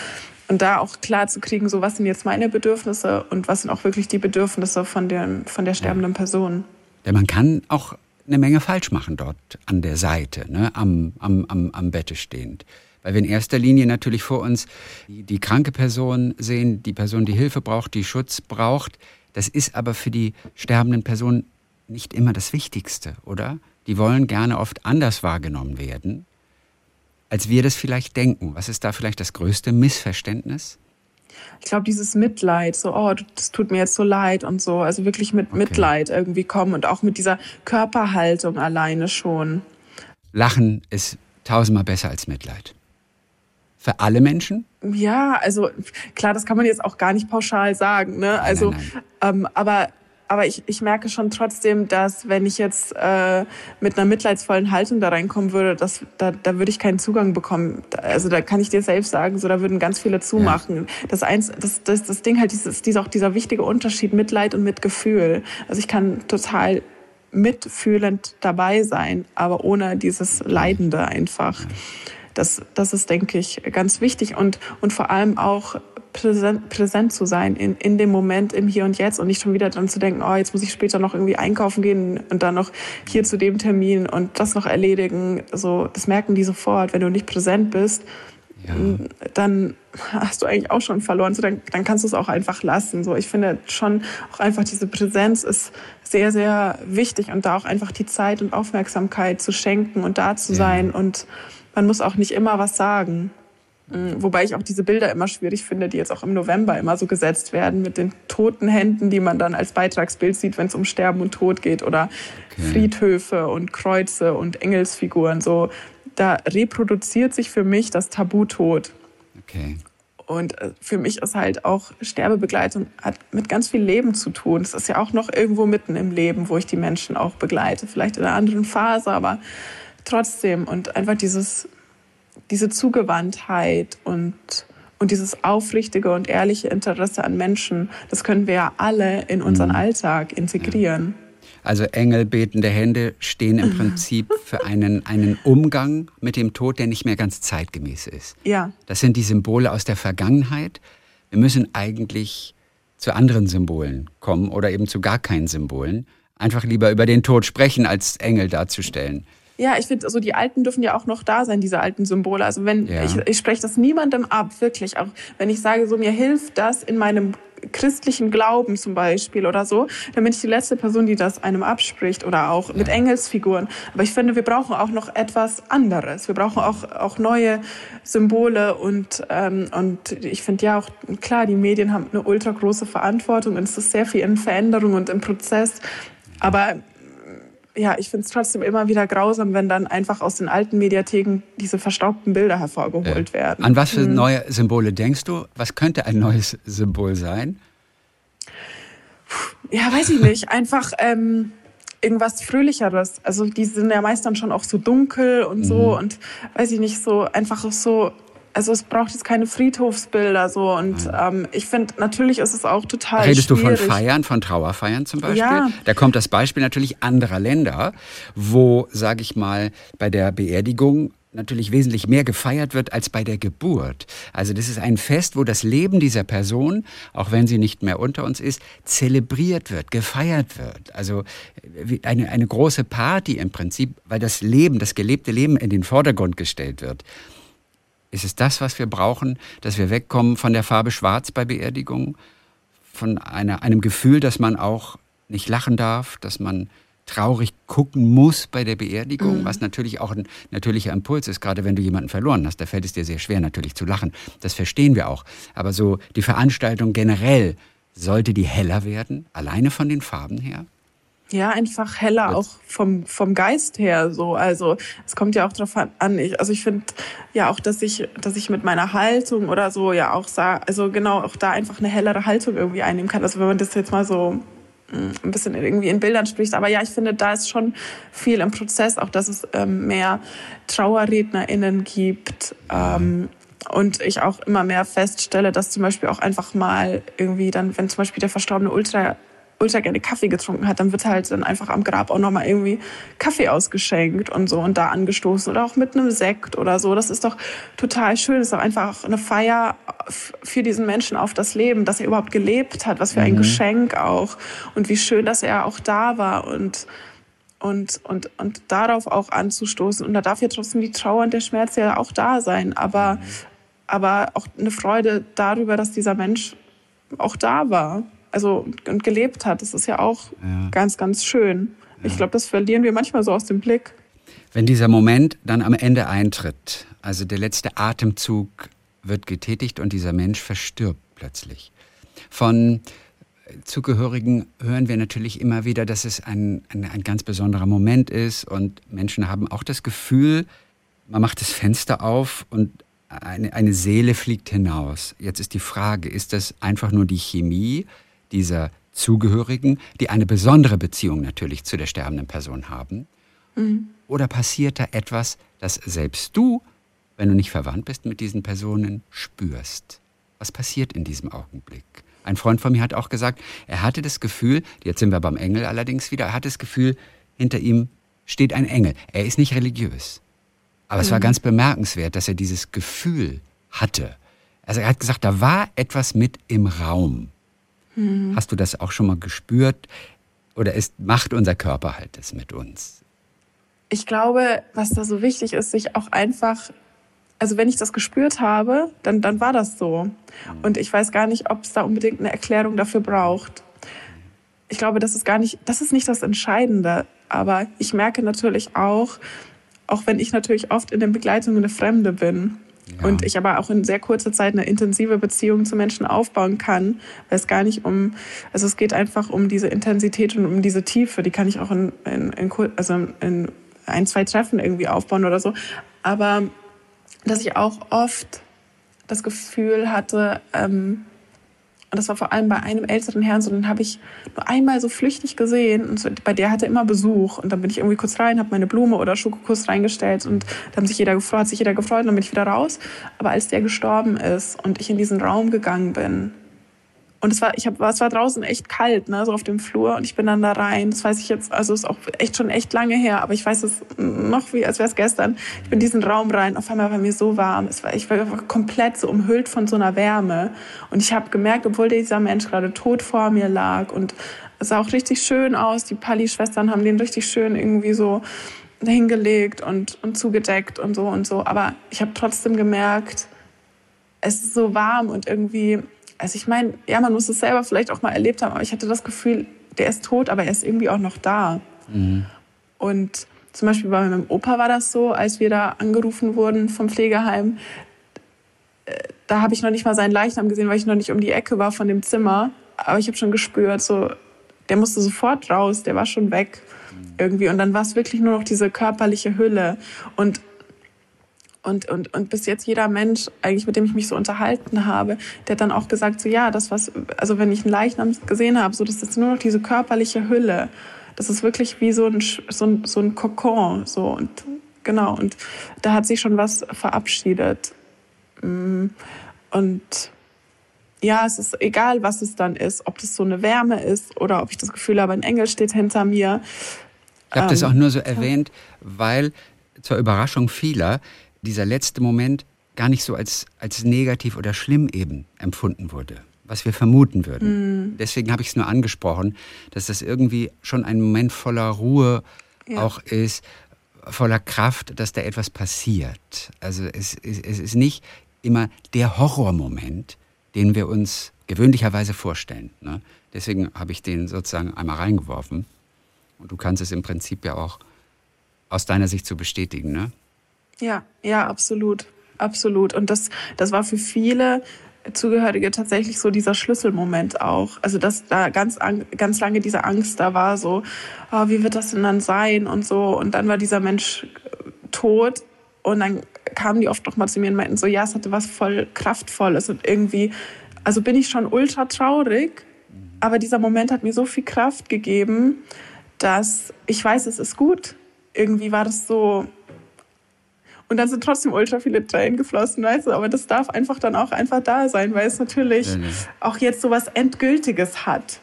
Und da auch klar zu kriegen, so was sind jetzt meine Bedürfnisse und was sind auch wirklich die Bedürfnisse von, dem, von der sterbenden Person. Denn man kann auch eine Menge falsch machen dort an der Seite, ne, am, am, am, am Bette stehend. Weil wir in erster Linie natürlich vor uns die, die kranke Person sehen, die Person, die Hilfe braucht, die Schutz braucht. Das ist aber für die sterbenden Personen nicht immer das Wichtigste, oder? Die wollen gerne oft anders wahrgenommen werden als wir das vielleicht denken. Was ist da vielleicht das größte Missverständnis? Ich glaube, dieses Mitleid, so, oh, das tut mir jetzt so leid und so. Also wirklich mit okay. Mitleid irgendwie kommen und auch mit dieser Körperhaltung alleine schon. Lachen ist tausendmal besser als Mitleid. Für alle Menschen? Ja, also klar, das kann man jetzt auch gar nicht pauschal sagen. Ne? Also, nein, nein. Ähm, aber aber ich, ich merke schon trotzdem, dass wenn ich jetzt äh, mit einer mitleidsvollen Haltung da reinkommen würde, dass, da, da würde ich keinen Zugang bekommen. Also da kann ich dir selbst sagen, so da würden ganz viele zumachen. Ja. Das, eins, das, das, das Ding halt, dieses, dieser, auch dieser wichtige Unterschied Mitleid und Mitgefühl. Also ich kann total mitfühlend dabei sein, aber ohne dieses Leidende einfach. Das, das ist, denke ich, ganz wichtig und, und vor allem auch präsent, präsent zu sein in, in dem Moment, im Hier und Jetzt und nicht schon wieder dran zu denken, oh, jetzt muss ich später noch irgendwie einkaufen gehen und dann noch hier zu dem Termin und das noch erledigen. So, das merken die sofort. Wenn du nicht präsent bist, ja. dann hast du eigentlich auch schon verloren. So, dann, dann kannst du es auch einfach lassen. So, ich finde schon auch einfach diese Präsenz ist sehr, sehr wichtig und da auch einfach die Zeit und Aufmerksamkeit zu schenken und da zu ja. sein und man muss auch nicht immer was sagen. Mm, wobei ich auch diese Bilder immer schwierig finde, die jetzt auch im November immer so gesetzt werden mit den toten Händen, die man dann als Beitragsbild sieht, wenn es um Sterben und Tod geht oder okay. Friedhöfe und Kreuze und Engelsfiguren. So, da reproduziert sich für mich das Tabu Tod. Okay. Und äh, für mich ist halt auch Sterbebegleitung hat mit ganz viel Leben zu tun. Es ist ja auch noch irgendwo mitten im Leben, wo ich die Menschen auch begleite. Vielleicht in einer anderen Phase, aber trotzdem. Und einfach dieses diese Zugewandtheit und, und dieses aufrichtige und ehrliche Interesse an Menschen, das können wir ja alle in unseren mhm. Alltag integrieren. Also Engel, betende Hände stehen im Prinzip [LAUGHS] für einen, einen Umgang mit dem Tod, der nicht mehr ganz zeitgemäß ist. Ja. Das sind die Symbole aus der Vergangenheit. Wir müssen eigentlich zu anderen Symbolen kommen oder eben zu gar keinen Symbolen. Einfach lieber über den Tod sprechen, als Engel darzustellen. Ja, ich finde, also die Alten dürfen ja auch noch da sein, diese alten Symbole. Also wenn ja. ich, ich spreche das niemandem ab, wirklich. Auch wenn ich sage, so mir hilft das in meinem christlichen Glauben zum Beispiel oder so, dann bin ich die letzte Person, die das einem abspricht oder auch ja. mit Engelsfiguren. Aber ich finde, wir brauchen auch noch etwas anderes. Wir brauchen auch, auch neue Symbole und, ähm, und ich finde ja auch, klar, die Medien haben eine ultra große Verantwortung und es ist sehr viel in Veränderung und im Prozess. Aber ja, ich finde es trotzdem immer wieder grausam, wenn dann einfach aus den alten Mediatheken diese verstaubten Bilder hervorgeholt ja. werden. An was für mhm. neue Symbole denkst du? Was könnte ein neues Symbol sein? Ja, weiß ich nicht. Einfach ähm, irgendwas Fröhlicheres. Also die sind ja meist dann schon auch so dunkel und so mhm. und weiß ich nicht, so einfach so also es braucht jetzt keine Friedhofsbilder so und ähm, ich finde natürlich ist es auch total Redest schwierig. du von Feiern, von Trauerfeiern zum Beispiel? Ja. Da kommt das Beispiel natürlich anderer Länder, wo, sage ich mal, bei der Beerdigung natürlich wesentlich mehr gefeiert wird als bei der Geburt. Also das ist ein Fest, wo das Leben dieser Person, auch wenn sie nicht mehr unter uns ist, zelebriert wird, gefeiert wird. Also eine, eine große Party im Prinzip, weil das Leben, das gelebte Leben in den Vordergrund gestellt wird. Ist es das, was wir brauchen, dass wir wegkommen von der Farbe Schwarz bei Beerdigungen? Von einer, einem Gefühl, dass man auch nicht lachen darf, dass man traurig gucken muss bei der Beerdigung, mhm. was natürlich auch ein natürlicher Impuls ist, gerade wenn du jemanden verloren hast. Da fällt es dir sehr schwer, natürlich zu lachen. Das verstehen wir auch. Aber so die Veranstaltung generell, sollte die heller werden, alleine von den Farben her? Ja, einfach heller, auch vom, vom Geist her so. Also es kommt ja auch darauf an. Ich, also ich finde ja auch, dass ich, dass ich mit meiner Haltung oder so ja auch sage, also genau auch da einfach eine hellere Haltung irgendwie einnehmen kann. Also wenn man das jetzt mal so mm, ein bisschen irgendwie in Bildern spricht. Aber ja, ich finde, da ist schon viel im Prozess, auch dass es ähm, mehr TrauerrednerInnen gibt. Ähm, und ich auch immer mehr feststelle, dass zum Beispiel auch einfach mal irgendwie dann, wenn zum Beispiel der verstorbene Ultra ultra gerne Kaffee getrunken hat, dann wird halt dann einfach am Grab auch nochmal irgendwie Kaffee ausgeschenkt und so und da angestoßen oder auch mit einem Sekt oder so. Das ist doch total schön. Das ist doch einfach eine Feier für diesen Menschen auf das Leben, dass er überhaupt gelebt hat. Was für ein mhm. Geschenk auch. Und wie schön, dass er auch da war und und, und, und darauf auch anzustoßen. Und da darf ja trotzdem die Trauer und der Schmerz ja auch da sein. Aber, aber auch eine Freude darüber, dass dieser Mensch auch da war also und gelebt hat. Das ist ja auch ja. ganz, ganz schön. Ja. Ich glaube, das verlieren wir manchmal so aus dem Blick. Wenn dieser Moment dann am Ende eintritt, also der letzte Atemzug wird getätigt und dieser Mensch verstirbt plötzlich. Von Zugehörigen hören wir natürlich immer wieder, dass es ein, ein, ein ganz besonderer Moment ist und Menschen haben auch das Gefühl, man macht das Fenster auf und eine, eine Seele fliegt hinaus. Jetzt ist die Frage, ist das einfach nur die Chemie? Dieser Zugehörigen, die eine besondere Beziehung natürlich zu der sterbenden Person haben? Mhm. Oder passiert da etwas, das selbst du, wenn du nicht verwandt bist mit diesen Personen, spürst? Was passiert in diesem Augenblick? Ein Freund von mir hat auch gesagt, er hatte das Gefühl, jetzt sind wir beim Engel allerdings wieder, er hat das Gefühl, hinter ihm steht ein Engel. Er ist nicht religiös. Aber mhm. es war mhm. ganz bemerkenswert, dass er dieses Gefühl hatte. Also er hat gesagt, da war etwas mit im Raum. Mhm. Hast du das auch schon mal gespürt? Oder ist, macht unser Körper halt das mit uns? Ich glaube, was da so wichtig ist, sich auch einfach, also wenn ich das gespürt habe, dann, dann war das so. Mhm. Und ich weiß gar nicht, ob es da unbedingt eine Erklärung dafür braucht. Ich glaube, das ist gar nicht, das ist nicht das Entscheidende. Aber ich merke natürlich auch, auch wenn ich natürlich oft in der Begleitung eine Fremde bin, Und ich aber auch in sehr kurzer Zeit eine intensive Beziehung zu Menschen aufbauen kann, weil es gar nicht um, also es geht einfach um diese Intensität und um diese Tiefe, die kann ich auch in, in, in, also in ein, zwei Treffen irgendwie aufbauen oder so. Aber dass ich auch oft das Gefühl hatte, ähm, und das war vor allem bei einem älteren Herrn so, den habe ich nur einmal so flüchtig gesehen. Und so, bei der hatte immer Besuch. Und dann bin ich irgendwie kurz rein, habe meine Blume oder Schokokuss reingestellt und da haben sich jeder gefreut, hat sich jeder gefreut und dann bin ich wieder raus. Aber als der gestorben ist und ich in diesen Raum gegangen bin, und es war, ich hab, es war draußen echt kalt, ne, so auf dem Flur. Und ich bin dann da rein. Das weiß ich jetzt, also ist auch echt schon echt lange her, aber ich weiß es noch wie, als wäre es gestern. Ich bin in diesen Raum rein. Auf einmal war mir so warm. Es war, ich war komplett so umhüllt von so einer Wärme. Und ich habe gemerkt, obwohl dieser Mensch gerade tot vor mir lag und es sah auch richtig schön aus. Die Pali-Schwestern haben den richtig schön irgendwie so hingelegt und, und zugedeckt und so und so. Aber ich habe trotzdem gemerkt, es ist so warm und irgendwie also ich meine, ja, man muss es selber vielleicht auch mal erlebt haben, aber ich hatte das Gefühl, der ist tot, aber er ist irgendwie auch noch da. Mhm. Und zum Beispiel bei meinem Opa war das so, als wir da angerufen wurden vom Pflegeheim, äh, da habe ich noch nicht mal seinen Leichnam gesehen, weil ich noch nicht um die Ecke war von dem Zimmer. Aber ich habe schon gespürt, so, der musste sofort raus, der war schon weg mhm. irgendwie. Und dann war es wirklich nur noch diese körperliche Hülle. Und und, und, und bis jetzt jeder Mensch, eigentlich mit dem ich mich so unterhalten habe, der hat dann auch gesagt, so ja, das was, also wenn ich einen Leichnam gesehen habe, so das ist nur noch diese körperliche Hülle. Das ist wirklich wie so ein, so ein, so ein Kokon, so und genau. Und da hat sich schon was verabschiedet. Mm, und ja, es ist egal, was es dann ist, ob das so eine Wärme ist oder ob ich das Gefühl habe, ein Engel steht hinter mir. Ich habe ähm, das auch nur so erwähnt, weil zur Überraschung vieler dieser letzte Moment gar nicht so als, als negativ oder schlimm eben empfunden wurde, was wir vermuten würden. Mhm. Deswegen habe ich es nur angesprochen, dass das irgendwie schon ein Moment voller Ruhe ja. auch ist, voller Kraft, dass da etwas passiert. Also es, es, es ist nicht immer der Horrormoment, den wir uns gewöhnlicherweise vorstellen. Ne? Deswegen habe ich den sozusagen einmal reingeworfen. Und du kannst es im Prinzip ja auch aus deiner Sicht so bestätigen. Ne? Ja, ja, absolut. Absolut. Und das, das war für viele Zugehörige tatsächlich so dieser Schlüsselmoment auch. Also dass da ganz, ganz lange diese Angst da war, so, oh, wie wird das denn dann sein und so. Und dann war dieser Mensch tot und dann kamen die oft noch mal zu mir und meinten so, ja, es hatte was voll Kraftvolles und irgendwie, also bin ich schon ultra traurig, aber dieser Moment hat mir so viel Kraft gegeben, dass ich weiß, es ist gut. Irgendwie war das so, und dann sind trotzdem ultra viele Tränen geflossen, weißt du? Aber das darf einfach dann auch einfach da sein, weil es natürlich ja, ja. auch jetzt so was Endgültiges hat.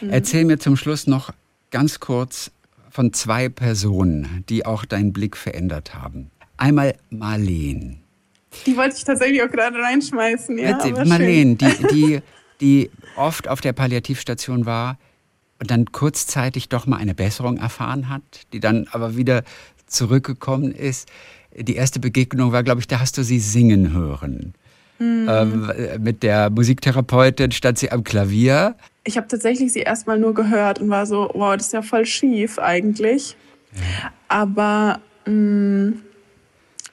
Mhm. Erzähl mir zum Schluss noch ganz kurz von zwei Personen, die auch deinen Blick verändert haben. Einmal Marleen. Die wollte ich tatsächlich auch gerade reinschmeißen, ja. Marleen, die, die, die oft auf der Palliativstation war und dann kurzzeitig doch mal eine Besserung erfahren hat, die dann aber wieder zurückgekommen ist die erste Begegnung war, glaube ich, da hast du sie singen hören. Mhm. Ähm, mit der Musiktherapeutin stand sie am Klavier. Ich habe tatsächlich sie erstmal nur gehört und war so, wow, das ist ja voll schief eigentlich. Ja. Aber, mh, mm,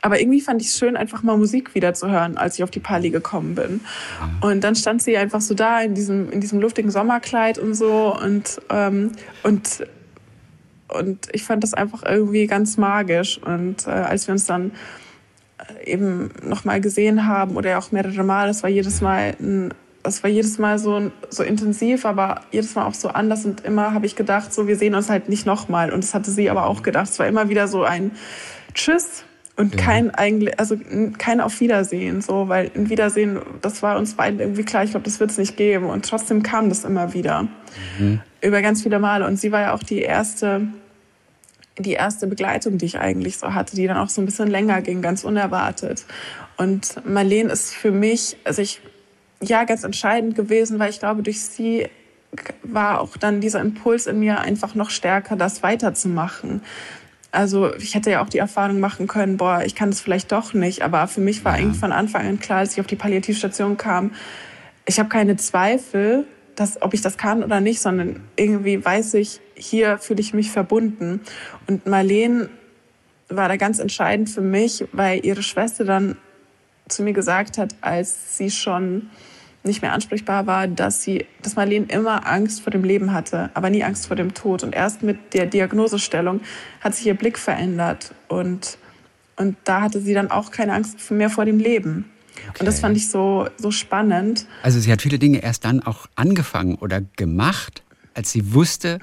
aber irgendwie fand ich es schön, einfach mal Musik wieder zu hören, als ich auf die Pali gekommen bin. Ja. Und dann stand sie einfach so da in diesem, in diesem luftigen Sommerkleid und so und, ähm, und und ich fand das einfach irgendwie ganz magisch. Und äh, als wir uns dann äh, eben nochmal gesehen haben oder auch mehrere Mal, das war jedes Mal ein, das war jedes Mal so, so intensiv, aber jedes Mal auch so anders. Und immer habe ich gedacht, so, wir sehen uns halt nicht nochmal. Und das hatte sie aber auch gedacht. Es war immer wieder so ein Tschüss und kein eigentlich, also kein Auf Wiedersehen, so, weil ein Wiedersehen, das war uns beiden irgendwie klar, ich glaube, das wird es nicht geben. Und trotzdem kam das immer wieder. Mhm. Über ganz viele Male. Und sie war ja auch die erste, die erste Begleitung, die ich eigentlich so hatte, die dann auch so ein bisschen länger ging, ganz unerwartet. Und Marlene ist für mich, also ich ja ganz entscheidend gewesen, weil ich glaube, durch sie war auch dann dieser Impuls in mir einfach noch stärker, das weiterzumachen. Also ich hätte ja auch die Erfahrung machen können, boah, ich kann das vielleicht doch nicht. Aber für mich war ja. eigentlich von Anfang an klar, als ich auf die Palliativstation kam, ich habe keine Zweifel, dass, ob ich das kann oder nicht, sondern irgendwie weiß ich, hier fühle ich mich verbunden. Und Marlene war da ganz entscheidend für mich, weil ihre Schwester dann zu mir gesagt hat, als sie schon nicht mehr ansprechbar war, dass sie, dass Marlene immer Angst vor dem Leben hatte, aber nie Angst vor dem Tod. Und erst mit der Diagnosestellung hat sich ihr Blick verändert und, und da hatte sie dann auch keine Angst mehr vor dem Leben. Okay. Und das fand ich so, so spannend. Also sie hat viele Dinge erst dann auch angefangen oder gemacht, als sie wusste,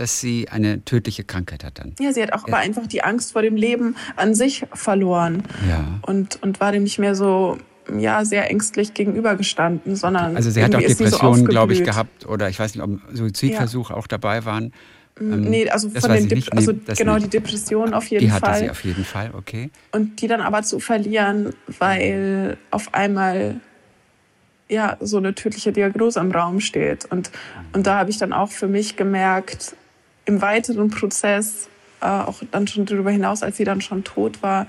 dass sie eine tödliche Krankheit hat dann. Ja, sie hat auch ja. aber einfach die Angst vor dem Leben an sich verloren. Ja. Und, und war dem nicht mehr so ja sehr ängstlich gegenübergestanden, sondern also sie hat auch Depressionen, so glaube ich, gehabt oder ich weiß nicht, ob Suizidversuche ja. auch dabei waren. Mm, ähm, nee, also von den Dep also nee, genau nicht. die Depression auf jeden die Fall. Die hatte sie auf jeden Fall, okay. Und die dann aber zu verlieren, weil auf einmal ja so eine tödliche Diagnose im Raum steht und und da habe ich dann auch für mich gemerkt im weiteren Prozess äh, auch dann schon darüber hinaus, als sie dann schon tot war,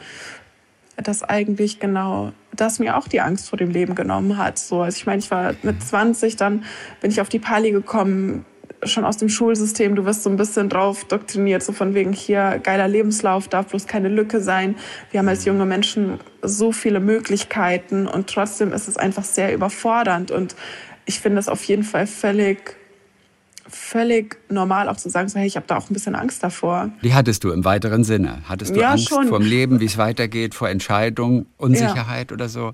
dass eigentlich genau das mir auch die Angst vor dem Leben genommen hat. So, also ich meine, ich war mit 20, dann bin ich auf die Pali gekommen, schon aus dem Schulsystem. Du wirst so ein bisschen drauf doktriniert, so von wegen hier geiler Lebenslauf, darf bloß keine Lücke sein. Wir haben als junge Menschen so viele Möglichkeiten und trotzdem ist es einfach sehr überfordernd und ich finde es auf jeden Fall völlig völlig normal auch zu sagen, so, hey, ich habe da auch ein bisschen Angst davor. Die hattest du im weiteren Sinne? Hattest du ja, Angst schon. vor dem Leben, wie es weitergeht, vor Entscheidungen, Unsicherheit ja. oder so?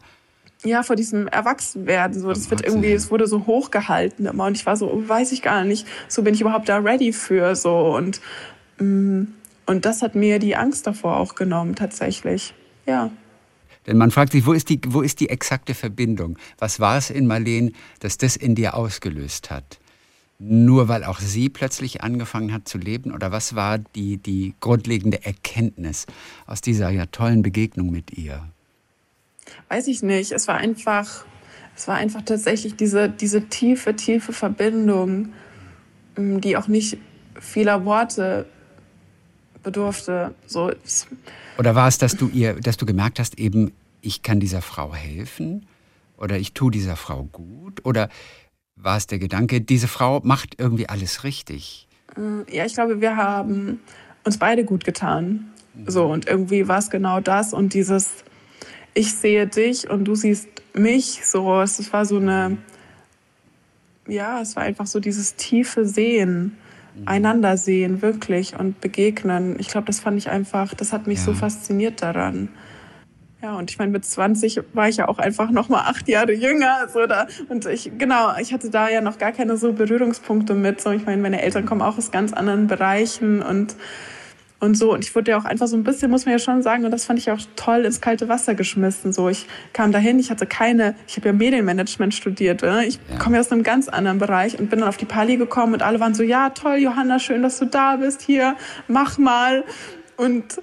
Ja, vor diesem Erwachsenwerden. So, das wird irgendwie, es wurde so hochgehalten immer und ich war so, weiß ich gar nicht, so bin ich überhaupt da ready für so und mm, und das hat mir die Angst davor auch genommen tatsächlich. Ja. Denn man fragt sich, wo ist die, wo ist die exakte Verbindung? Was war es in Marleen, das das in dir ausgelöst hat? Nur weil auch sie plötzlich angefangen hat zu leben? Oder was war die, die grundlegende Erkenntnis aus dieser ja tollen Begegnung mit ihr? Weiß ich nicht. Es war einfach, es war einfach tatsächlich diese, diese tiefe, tiefe Verbindung, mm, die auch nicht vieler Worte bedurfte. So. Oder war es, dass du ihr, dass du gemerkt hast, eben, ich kann dieser Frau helfen? Oder ich tue dieser Frau gut? Oder war es der Gedanke, diese Frau macht irgendwie alles richtig? Mm, ja, ich glaube, wir haben uns beide gut getan. So, und irgendwie war es genau das und dieses, ich sehe dich und du siehst mich, so, es war so eine, ja, es war einfach so dieses tiefe Sehen, mhm. einander sehen, wirklich und begegnen. Ich glaube, das fand ich einfach, das hat mich ja. so fasziniert daran. Ja, und ich meine, mit 20 war ich ja auch einfach noch mal acht Jahre jünger. So da, und ich, genau, ich hatte da ja noch gar keine so Berührungspunkte mit. So, ich meine, meine Eltern kommen auch aus ganz anderen Bereichen und, und so. Und ich wurde ja auch einfach so ein bisschen, muss man ja schon sagen, und das fand ich auch toll, ins kalte Wasser geschmissen. So, ich kam dahin, ich hatte keine, ich habe ja Medienmanagement studiert. Ne? Ich ja. komme ja aus einem ganz anderen Bereich und bin dann auf die Pali gekommen und alle waren so, ja, toll, Johanna, schön, dass du da bist. Hier, mach mal. Und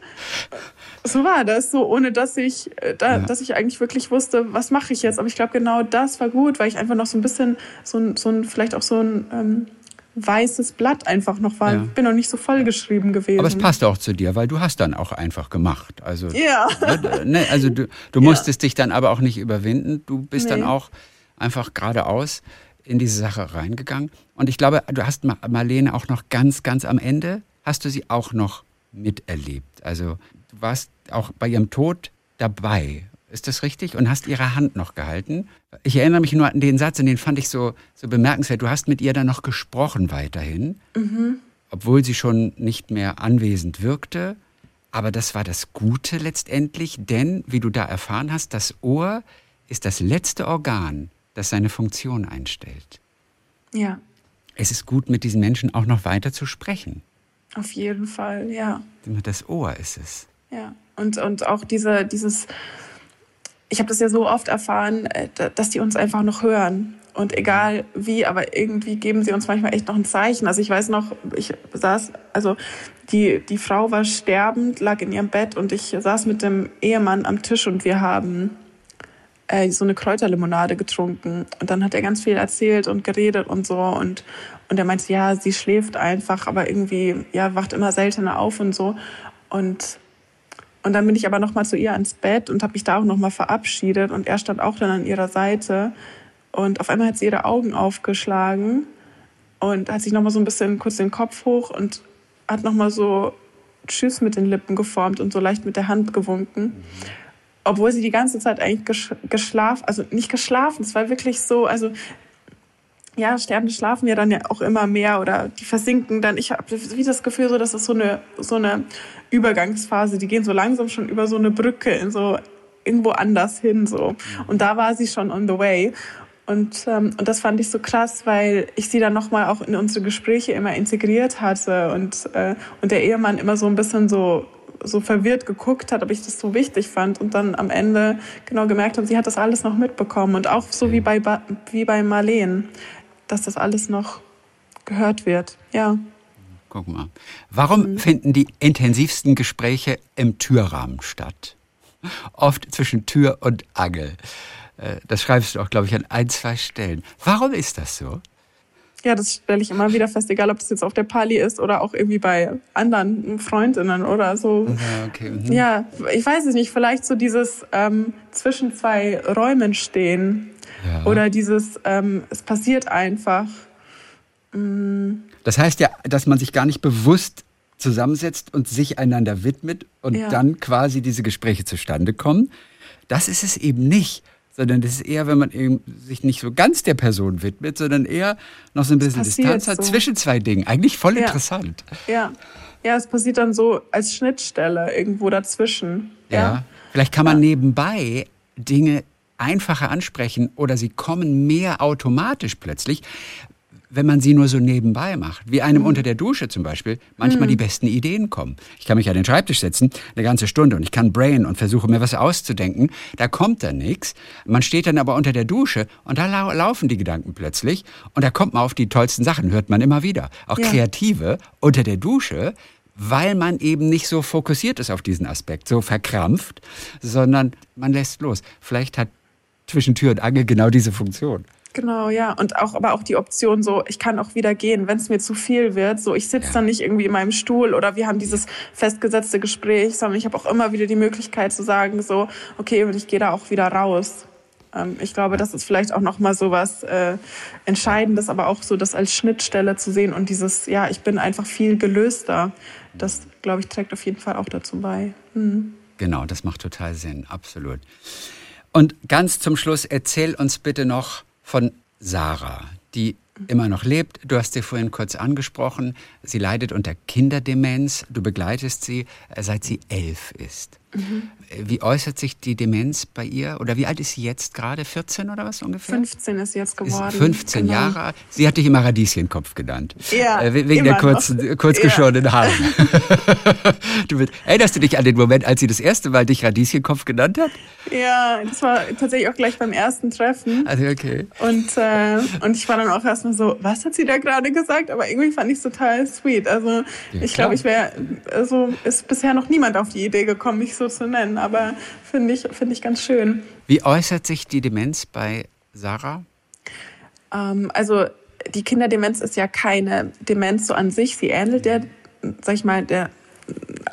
so war das, so ohne dass ich, äh, da, ja. dass ich eigentlich wirklich wusste, was mache ich jetzt. Aber ich glaube, genau das war gut, weil ich einfach noch so ein bisschen, so ein, so ein vielleicht auch so ein ähm, weißes Blatt einfach noch war. Ja. Ich bin noch nicht so vollgeschrieben gewesen. Aber es passt auch zu dir, weil du hast dann auch einfach gemacht. Also, ja. Ne, ne also du, du [LAUGHS] musstest ja. dich dann aber auch nicht überwinden. Du bist nee. dann auch einfach geradeaus in diese Sache reingegangen. Und ich glaube, du hast Marlene auch noch ganz, ganz am Ende, hast du sie auch noch miterlebt. Also warst auch bei ihrem Tod dabei. Ist das richtig? Und hast ihre Hand noch gehalten? Ich erinnere mich nur an den Satz, und den fand ich so, so bemerkenswert. Du hast mit ihr dann noch gesprochen weiterhin, mhm. obwohl sie schon nicht mehr anwesend wirkte. Aber das war das Gute letztendlich, denn, wie du da erfahren hast, das Ohr ist das letzte Organ, das seine Funktion einstellt. Ja. Es ist gut, mit diesen Menschen auch noch weiter zu sprechen. Auf jeden Fall, ja. Das Ohr ist es. Ja. Und, und auch diese, dieses, ich habe das ja so oft erfahren, äh, dass die uns einfach noch hören. Und egal wie, aber irgendwie geben sie uns manchmal echt noch ein Zeichen. Also ich weiß noch, ich saß, also die, die Frau war sterbend, lag in ihrem Bett und ich saß mit dem Ehemann am Tisch und wir haben äh, so eine Kräuterlimonade getrunken. Und dann hat er ganz viel erzählt und geredet und so. Und, und er meinte, ja, sie schläft einfach, aber irgendwie, ja, wacht immer seltener auf und so. Und, und dann bin ich aber nochmal zu ihr ans Bett und habe mich da auch nochmal verabschiedet. Und er stand auch dann an ihrer Seite. Und auf einmal hat sie ihre Augen aufgeschlagen und hat sich nochmal so ein bisschen kurz den Kopf hoch und hat nochmal so Tschüss mit den Lippen geformt und so leicht mit der Hand gewunken obwohl sie die ganze Zeit eigentlich geschlafen, also nicht geschlafen, es war wirklich so, also ja, Sterne schlafen ja dann ja auch immer mehr oder die versinken dann. Ich habe wie das Gefühl, so, dass es so eine, so eine Übergangsphase, die gehen so langsam schon über so eine Brücke in so irgendwo anders hin so. Und da war sie schon on the way. Und, ähm, und das fand ich so krass, weil ich sie dann nochmal auch in unsere Gespräche immer integriert hatte und, äh, und der Ehemann immer so ein bisschen so so verwirrt geguckt hat, ob ich das so wichtig fand und dann am Ende genau gemerkt habe, sie hat das alles noch mitbekommen und auch so wie bei, wie bei Marleen, dass das alles noch gehört wird. Ja. Guck mal. Warum mhm. finden die intensivsten Gespräche im Türrahmen statt? Oft zwischen Tür und Angel. Äh, das schreibst du auch, glaube ich, an ein, zwei Stellen. Warum ist das so? Ja, das stelle ich immer wieder fest, egal ob das jetzt auf der Pali ist oder auch irgendwie bei anderen Freundinnen oder so. Ja, okay. Mhm. ja ich weiß es nicht, vielleicht so dieses ähm, zwischen zwei Räumen stehen ja. oder dieses, ähm, es passiert einfach. Mhm. Das heißt ja, dass man sich gar nicht bewusst zusammensetzt und sich einander widmet und ja. dann quasi diese Gespräche zustande kommen. Das ist es eben nicht sondern das ist eher, wenn man eben sich nicht so ganz der Person widmet, sondern eher noch so ein bisschen Distanz hat so. zwischen zwei Dingen. Eigentlich voll ja. interessant. Ja. Ja, es passiert dann so als Schnittstelle irgendwo dazwischen. Ja. ja. Vielleicht kann man ja. nebenbei Dinge einfacher ansprechen oder sie kommen mehr automatisch plötzlich, wenn man sie nur so nebenbei macht, wie einem mhm. unter der Dusche zum Beispiel, manchmal mhm. die besten Ideen kommen. Ich kann mich an den Schreibtisch setzen, eine ganze Stunde und ich kann brain und versuche mir was auszudenken. Da kommt dann nichts. Man steht dann aber unter der Dusche und da lau laufen die Gedanken plötzlich und da kommt man auf die tollsten Sachen, hört man immer wieder. Auch ja. Kreative unter der Dusche, weil man eben nicht so fokussiert ist auf diesen Aspekt, so verkrampft, sondern man lässt los. Vielleicht hat zwischen Tür und Angel genau diese Funktion. Genau, ja. Und auch, aber auch die Option so, ich kann auch wieder gehen, wenn es mir zu viel wird. So, ich sitze ja. dann nicht irgendwie in meinem Stuhl oder wir haben dieses festgesetzte Gespräch, sondern ich habe auch immer wieder die Möglichkeit zu sagen, so, okay, und ich gehe da auch wieder raus. Ähm, ich glaube, das ist vielleicht auch nochmal so was äh, Entscheidendes, aber auch so das als Schnittstelle zu sehen und dieses, ja, ich bin einfach viel gelöster. Das, glaube ich, trägt auf jeden Fall auch dazu bei. Hm. Genau, das macht total Sinn, absolut. Und ganz zum Schluss, erzähl uns bitte noch, von Sarah, die immer noch lebt. Du hast sie vorhin kurz angesprochen. Sie leidet unter Kinderdemenz. Du begleitest sie, äh, seit sie elf ist. Mhm. Wie äußert sich die Demenz bei ihr? Oder wie alt ist sie jetzt gerade? 14 oder was ungefähr? 15 ist jetzt geworden. Ist 15 genau. Jahre alt. Sie hat dich immer Radieschenkopf genannt. Ja, äh, wegen der kurzen, kurzgeschorenen ja. Haare. [LAUGHS] [LAUGHS] du, erinnerst du dich an den Moment, als sie das erste Mal dich Radieschenkopf genannt hat? Ja, das war tatsächlich auch gleich beim ersten Treffen. Also okay. Und, äh, und ich war dann auch erstmal so, was hat sie da gerade gesagt? Aber irgendwie fand ich es total sweet. Also ja, ich glaube, ich wäre, also ist bisher noch niemand auf die Idee gekommen, mich so zu nennen. Aber finde ich, finde ich ganz schön. Wie äußert sich die Demenz bei Sarah? Ähm, also die Kinderdemenz ist ja keine Demenz so an sich. Sie ähnelt der, sag ich mal, der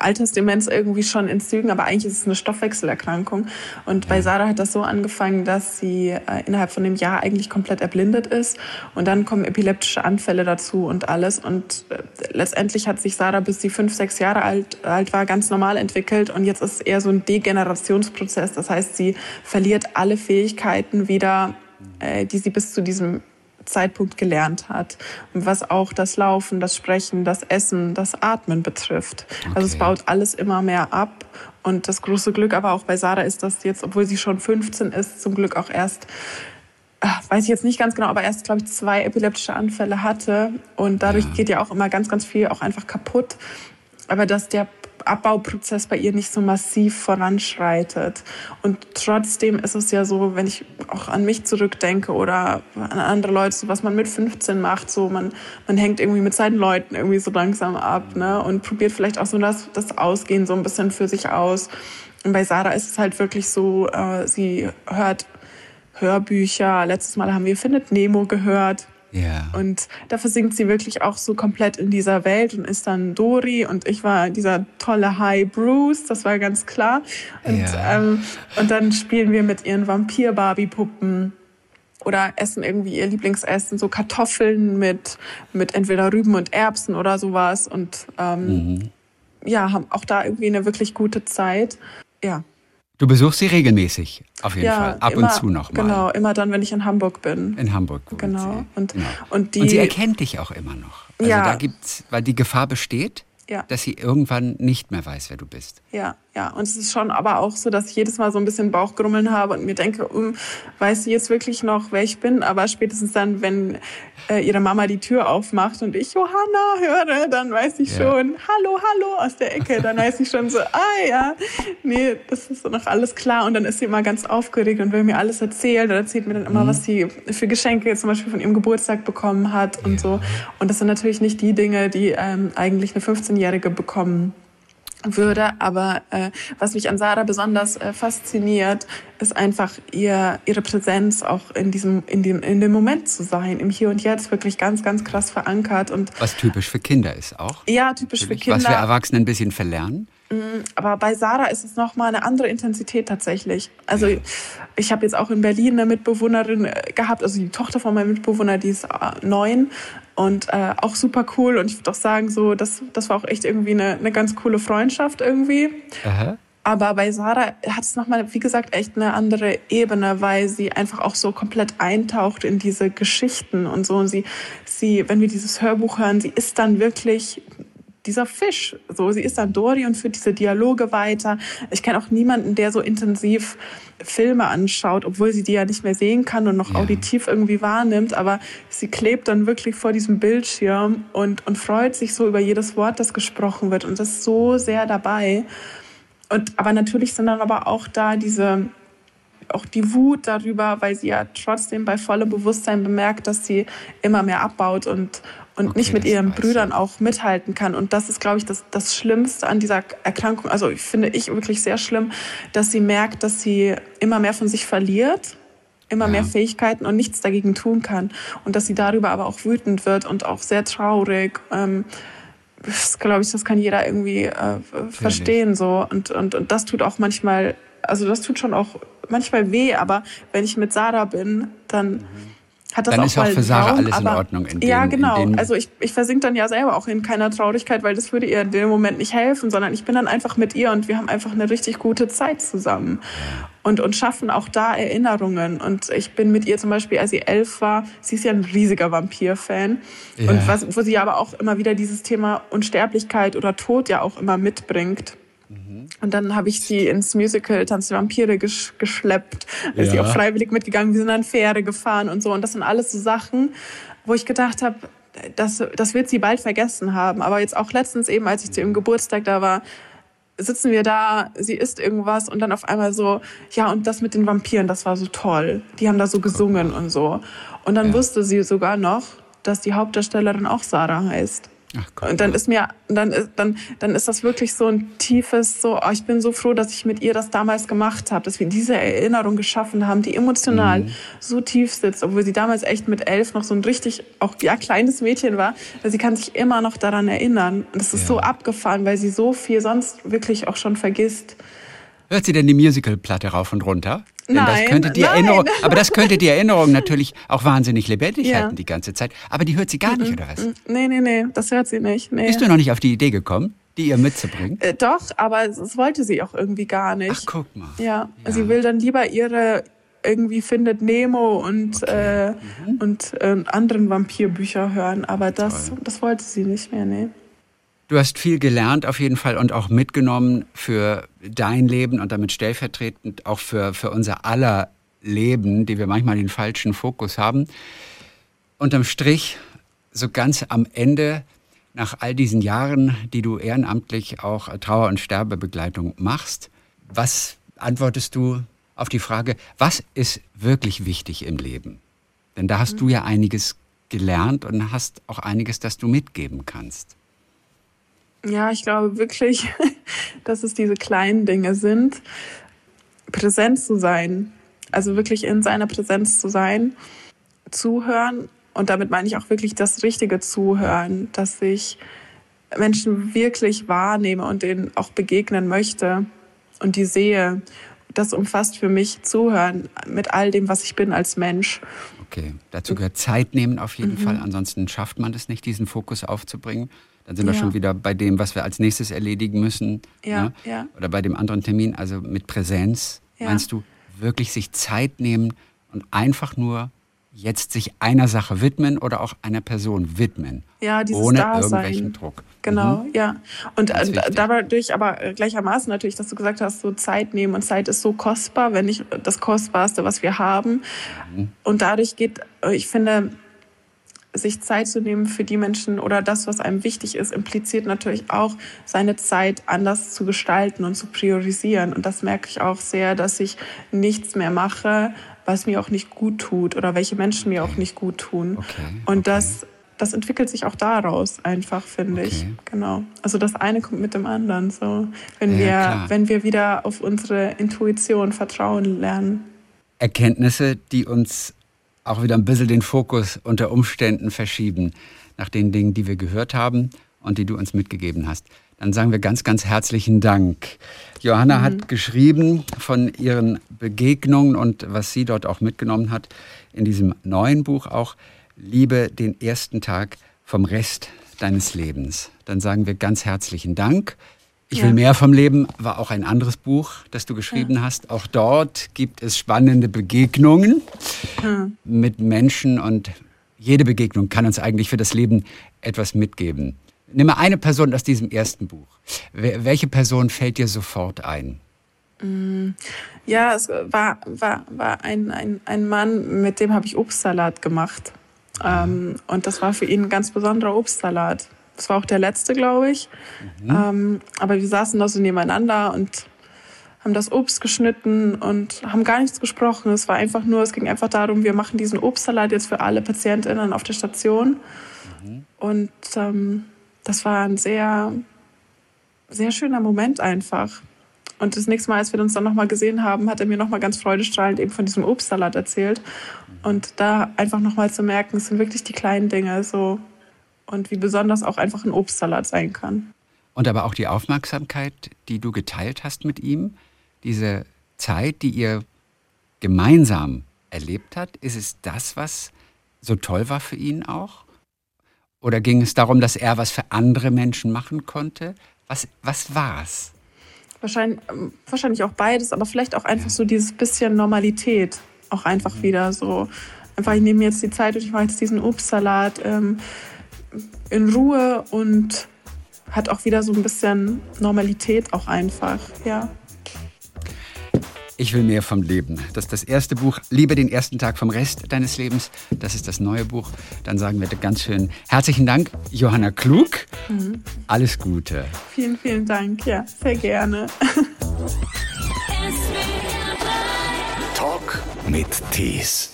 Altersdemenz irgendwie schon in Zügen, aber eigentlich ist es eine Stoffwechselerkrankung. Und bei Sarah hat das so angefangen, dass sie äh, innerhalb von einem Jahr eigentlich komplett erblindet ist. Und dann kommen epileptische Anfälle dazu und alles. Und äh, letztendlich hat sich Sarah, bis sie fünf, sechs Jahre alt, alt war, ganz normal entwickelt. Und jetzt ist es eher so ein Degenerationsprozess. Das heißt, sie verliert alle Fähigkeiten wieder, äh, die sie bis zu diesem Zeitpunkt gelernt hat. Was auch das Laufen, das Sprechen, das Essen, das Atmen betrifft. Okay. Also es baut alles immer mehr ab. Und das große Glück aber auch bei Sarah ist, dass jetzt, obwohl sie schon 15 ist, zum Glück auch erst ach, weiß ich jetzt nicht ganz genau, aber erst, glaube ich, zwei epileptische Anfälle hatte. Und dadurch ja. geht ja auch immer ganz, ganz viel auch einfach kaputt. Aber dass der Abbauprozess bei ihr nicht so massiv voranschreitet. Und trotzdem ist es ja so, wenn ich auch an mich zurückdenke oder an andere Leute, so was man mit 15 macht, so man, man hängt irgendwie mit seinen Leuten irgendwie so langsam ab ne? und probiert vielleicht auch so das, das Ausgehen so ein bisschen für sich aus. Und bei Sarah ist es halt wirklich so, äh, sie hört Hörbücher. Letztes Mal haben wir Findet Nemo gehört. Ja. Und da versinkt sie wirklich auch so komplett in dieser Welt und ist dann Dori und ich war dieser tolle High Bruce, das war ganz klar. Und, ja. ähm, und dann spielen wir mit ihren Vampir-Barbie-Puppen oder essen irgendwie ihr Lieblingsessen, so Kartoffeln mit, mit entweder Rüben und Erbsen oder sowas und ähm, mhm. ja, haben auch da irgendwie eine wirklich gute Zeit. Ja. Du besuchst sie regelmäßig, auf jeden ja, Fall. Ab immer, und zu noch mal. Genau, immer dann, wenn ich in Hamburg bin. In Hamburg. Genau. Sie. Und, genau. Und, die, und sie erkennt dich auch immer noch. Also ja. da gibt's, weil die Gefahr besteht, ja. dass sie irgendwann nicht mehr weiß, wer du bist. Ja, ja. Und es ist schon aber auch so, dass ich jedes Mal so ein bisschen Bauchgrummeln habe und mir denke, um, weiß sie jetzt wirklich noch, wer ich bin? Aber spätestens dann, wenn äh, ihre Mama die Tür aufmacht und ich Johanna höre, dann weiß ich ja. schon, hallo, hallo aus der Ecke. Dann weiß ich schon so, [LAUGHS] ah ja, nee, das ist noch alles klar. Und dann ist sie immer ganz aufgeregt und will mir alles erzählen. Und erzählt mir dann immer, mhm. was sie für Geschenke zum Beispiel von ihrem Geburtstag bekommen hat und ja. so. Und das sind natürlich nicht die Dinge, die ähm, eigentlich eine 15-Jährige bekommen würde. Aber äh, was mich an Sarah besonders äh, fasziniert, ist einfach ihr, ihre Präsenz auch in diesem, in dem, in dem Moment zu sein, im Hier und Jetzt wirklich ganz, ganz krass verankert und was typisch für Kinder ist auch. Ja, typisch Natürlich. für Kinder. Was wir Erwachsenen ein bisschen verlernen. Mm, aber bei Sarah ist es noch mal eine andere Intensität tatsächlich. Also ja. ich habe jetzt auch in Berlin eine Mitbewohnerin äh, gehabt, also die Tochter von meinem Mitbewohner, die ist äh, neun und äh, auch super cool. Und ich würde auch sagen, so das, das war auch echt irgendwie eine, eine ganz coole Freundschaft irgendwie. Aha. Aber bei Sarah hat es nochmal, wie gesagt, echt eine andere Ebene, weil sie einfach auch so komplett eintaucht in diese Geschichten und so. Und sie, sie, wenn wir dieses Hörbuch hören, sie ist dann wirklich dieser Fisch. So, sie ist dann Dori und führt diese Dialoge weiter. Ich kenne auch niemanden, der so intensiv Filme anschaut, obwohl sie die ja nicht mehr sehen kann und noch ja. auditiv irgendwie wahrnimmt. Aber sie klebt dann wirklich vor diesem Bildschirm und, und freut sich so über jedes Wort, das gesprochen wird und ist so sehr dabei. Und, aber natürlich sind dann aber auch da diese, auch die Wut darüber, weil sie ja trotzdem bei vollem Bewusstsein bemerkt, dass sie immer mehr abbaut und, und okay, nicht mit ihren Brüdern ich. auch mithalten kann. Und das ist, glaube ich, das, das Schlimmste an dieser Erkrankung. Also ich finde ich wirklich sehr schlimm, dass sie merkt, dass sie immer mehr von sich verliert, immer ja. mehr Fähigkeiten und nichts dagegen tun kann. Und dass sie darüber aber auch wütend wird und auch sehr traurig. Ähm, das glaube ich, das kann jeder irgendwie äh, verstehen so. Und, und, und das tut auch manchmal, also das tut schon auch manchmal weh, aber wenn ich mit Sarah bin, dann. Mhm hat das dann auch ist auch für Sarah Raum, alles in Ordnung. In ja, genau. also ich, ich versink dann ja selber auch in keiner Traurigkeit, weil das würde ihr in dem Moment nicht helfen, sondern ich bin dann einfach mit ihr und wir haben einfach eine richtig gute Zeit zusammen und, und schaffen auch da Erinnerungen. Und ich bin mit ihr zum Beispiel, als sie elf war, sie ist ja ein riesiger Vampir-Fan. Ja. Und was, wo sie aber auch immer wieder dieses Thema Unsterblichkeit oder Tod ja auch immer mitbringt. Und dann habe ich sie ins Musical Tanz der Vampire gesch geschleppt. Da ja. ist sie auch freiwillig mitgegangen. Wir sind an Pferde gefahren und so. Und das sind alles so Sachen, wo ich gedacht habe, das, das wird sie bald vergessen haben. Aber jetzt auch letztens eben, als ich zu ihrem Geburtstag da war, sitzen wir da, sie isst irgendwas und dann auf einmal so, ja, und das mit den Vampiren, das war so toll. Die haben da so gesungen und so. Und dann ja. wusste sie sogar noch, dass die Hauptdarstellerin auch Sarah heißt. Ach und dann ist mir, dann ist, dann, dann ist das wirklich so ein tiefes, so, oh, ich bin so froh, dass ich mit ihr das damals gemacht habe, dass wir diese Erinnerung geschaffen haben, die emotional mhm. so tief sitzt, obwohl sie damals echt mit elf noch so ein richtig, auch ja, kleines Mädchen war, weil sie kann sich immer noch daran erinnern. Und das ist ja. so abgefahren, weil sie so viel sonst wirklich auch schon vergisst. Hört sie denn die Musicalplatte rauf und runter? Denn nein, das könnte die nein. Erinnerung, aber das könnte die Erinnerung natürlich auch wahnsinnig lebendig ja. halten die ganze Zeit. Aber die hört sie gar nicht, oder was? Nee, nee, nee, das hört sie nicht. Nee. Bist du noch nicht auf die Idee gekommen, die ihr mitzubringen? Äh, doch, aber das wollte sie auch irgendwie gar nicht. Ach, guck mal. Ja, ja. sie will dann lieber ihre irgendwie findet Nemo und, okay. äh, mhm. und äh, anderen Vampirbücher hören, aber das, das wollte sie nicht mehr, nee. Du hast viel gelernt auf jeden Fall und auch mitgenommen für dein Leben und damit stellvertretend auch für, für unser aller Leben, die wir manchmal den falschen Fokus haben. Unterm Strich, so ganz am Ende, nach all diesen Jahren, die du ehrenamtlich auch Trauer- und Sterbebegleitung machst, was antwortest du auf die Frage, was ist wirklich wichtig im Leben? Denn da hast mhm. du ja einiges gelernt und hast auch einiges, das du mitgeben kannst. Ja, ich glaube wirklich, [LAUGHS] dass es diese kleinen Dinge sind, präsent zu sein, also wirklich in seiner Präsenz zu sein, zuhören und damit meine ich auch wirklich das richtige Zuhören, dass ich Menschen wirklich wahrnehme und denen auch begegnen möchte und die sehe. Das umfasst für mich Zuhören mit all dem, was ich bin als Mensch. Okay, dazu gehört Zeit nehmen auf jeden mhm. Fall. Ansonsten schafft man es nicht, diesen Fokus aufzubringen. Dann sind wir schon wieder bei dem, was wir als nächstes erledigen müssen. Ja, ne? ja. Oder bei dem anderen Termin, also mit Präsenz. Ja. Meinst du, wirklich sich Zeit nehmen und einfach nur jetzt sich einer Sache widmen oder auch einer Person widmen. Ja, dieses ohne Dasein. irgendwelchen Druck. Genau, mhm. ja. Und äh, dadurch aber gleichermaßen natürlich, dass du gesagt hast, so Zeit nehmen und Zeit ist so kostbar, wenn nicht das Kostbarste, was wir haben. Mhm. Und dadurch geht, ich finde, sich Zeit zu nehmen für die Menschen oder das, was einem wichtig ist, impliziert natürlich auch, seine Zeit anders zu gestalten und zu priorisieren. Und das merke ich auch sehr, dass ich nichts mehr mache, was mir auch nicht gut tut oder welche Menschen mir auch nicht gut tun. Okay, und okay. das das entwickelt sich auch daraus einfach, finde okay. ich. Genau. Also das eine kommt mit dem anderen. So, wenn ja, wir, klar. wenn wir wieder auf unsere Intuition vertrauen lernen. Erkenntnisse, die uns auch wieder ein bisschen den Fokus unter Umständen verschieben nach den Dingen, die wir gehört haben und die du uns mitgegeben hast. Dann sagen wir ganz, ganz herzlichen Dank. Johanna mhm. hat geschrieben von ihren Begegnungen und was sie dort auch mitgenommen hat in diesem neuen Buch auch. Liebe den ersten Tag vom Rest deines Lebens. Dann sagen wir ganz herzlichen Dank. Ich ja. will mehr vom Leben war auch ein anderes Buch, das du geschrieben ja. hast. Auch dort gibt es spannende Begegnungen ja. mit Menschen und jede Begegnung kann uns eigentlich für das Leben etwas mitgeben. Nimm mal eine Person aus diesem ersten Buch. Welche Person fällt dir sofort ein? Mm, ja, es war, war, war ein, ein, ein Mann, mit dem habe ich Obstsalat gemacht. Ähm, und das war für ihn ein ganz besonderer Obstsalat. Das war auch der letzte, glaube ich. Mhm. Ähm, aber wir saßen da so nebeneinander und haben das Obst geschnitten und haben gar nichts gesprochen. Es war einfach nur, es ging einfach darum, wir machen diesen Obstsalat jetzt für alle PatientInnen auf der Station. Mhm. Und ähm, das war ein sehr, sehr schöner Moment einfach. Und das nächste Mal, als wir uns dann nochmal gesehen haben, hat er mir nochmal ganz freudestrahlend eben von diesem Obstsalat erzählt. Und da einfach nochmal zu merken, es sind wirklich die kleinen Dinge so. Und wie besonders auch einfach ein Obstsalat sein kann. Und aber auch die Aufmerksamkeit, die du geteilt hast mit ihm, diese Zeit, die ihr gemeinsam erlebt habt, ist es das, was so toll war für ihn auch? Oder ging es darum, dass er was für andere Menschen machen konnte? Was, was war es? Wahrscheinlich, ähm, wahrscheinlich auch beides, aber vielleicht auch einfach so dieses bisschen Normalität. Auch einfach mhm. wieder so. Einfach, ich nehme jetzt die Zeit und ich mache jetzt diesen Obstsalat ähm, in Ruhe und hat auch wieder so ein bisschen Normalität auch einfach, ja. Ich will mehr vom Leben. Das ist das erste Buch. Liebe den ersten Tag vom Rest deines Lebens. Das ist das neue Buch. Dann sagen wir ganz schön herzlichen Dank, Johanna Klug. Mhm. Alles Gute. Vielen, vielen Dank. Ja, sehr gerne. [LAUGHS] Talk mit Tees.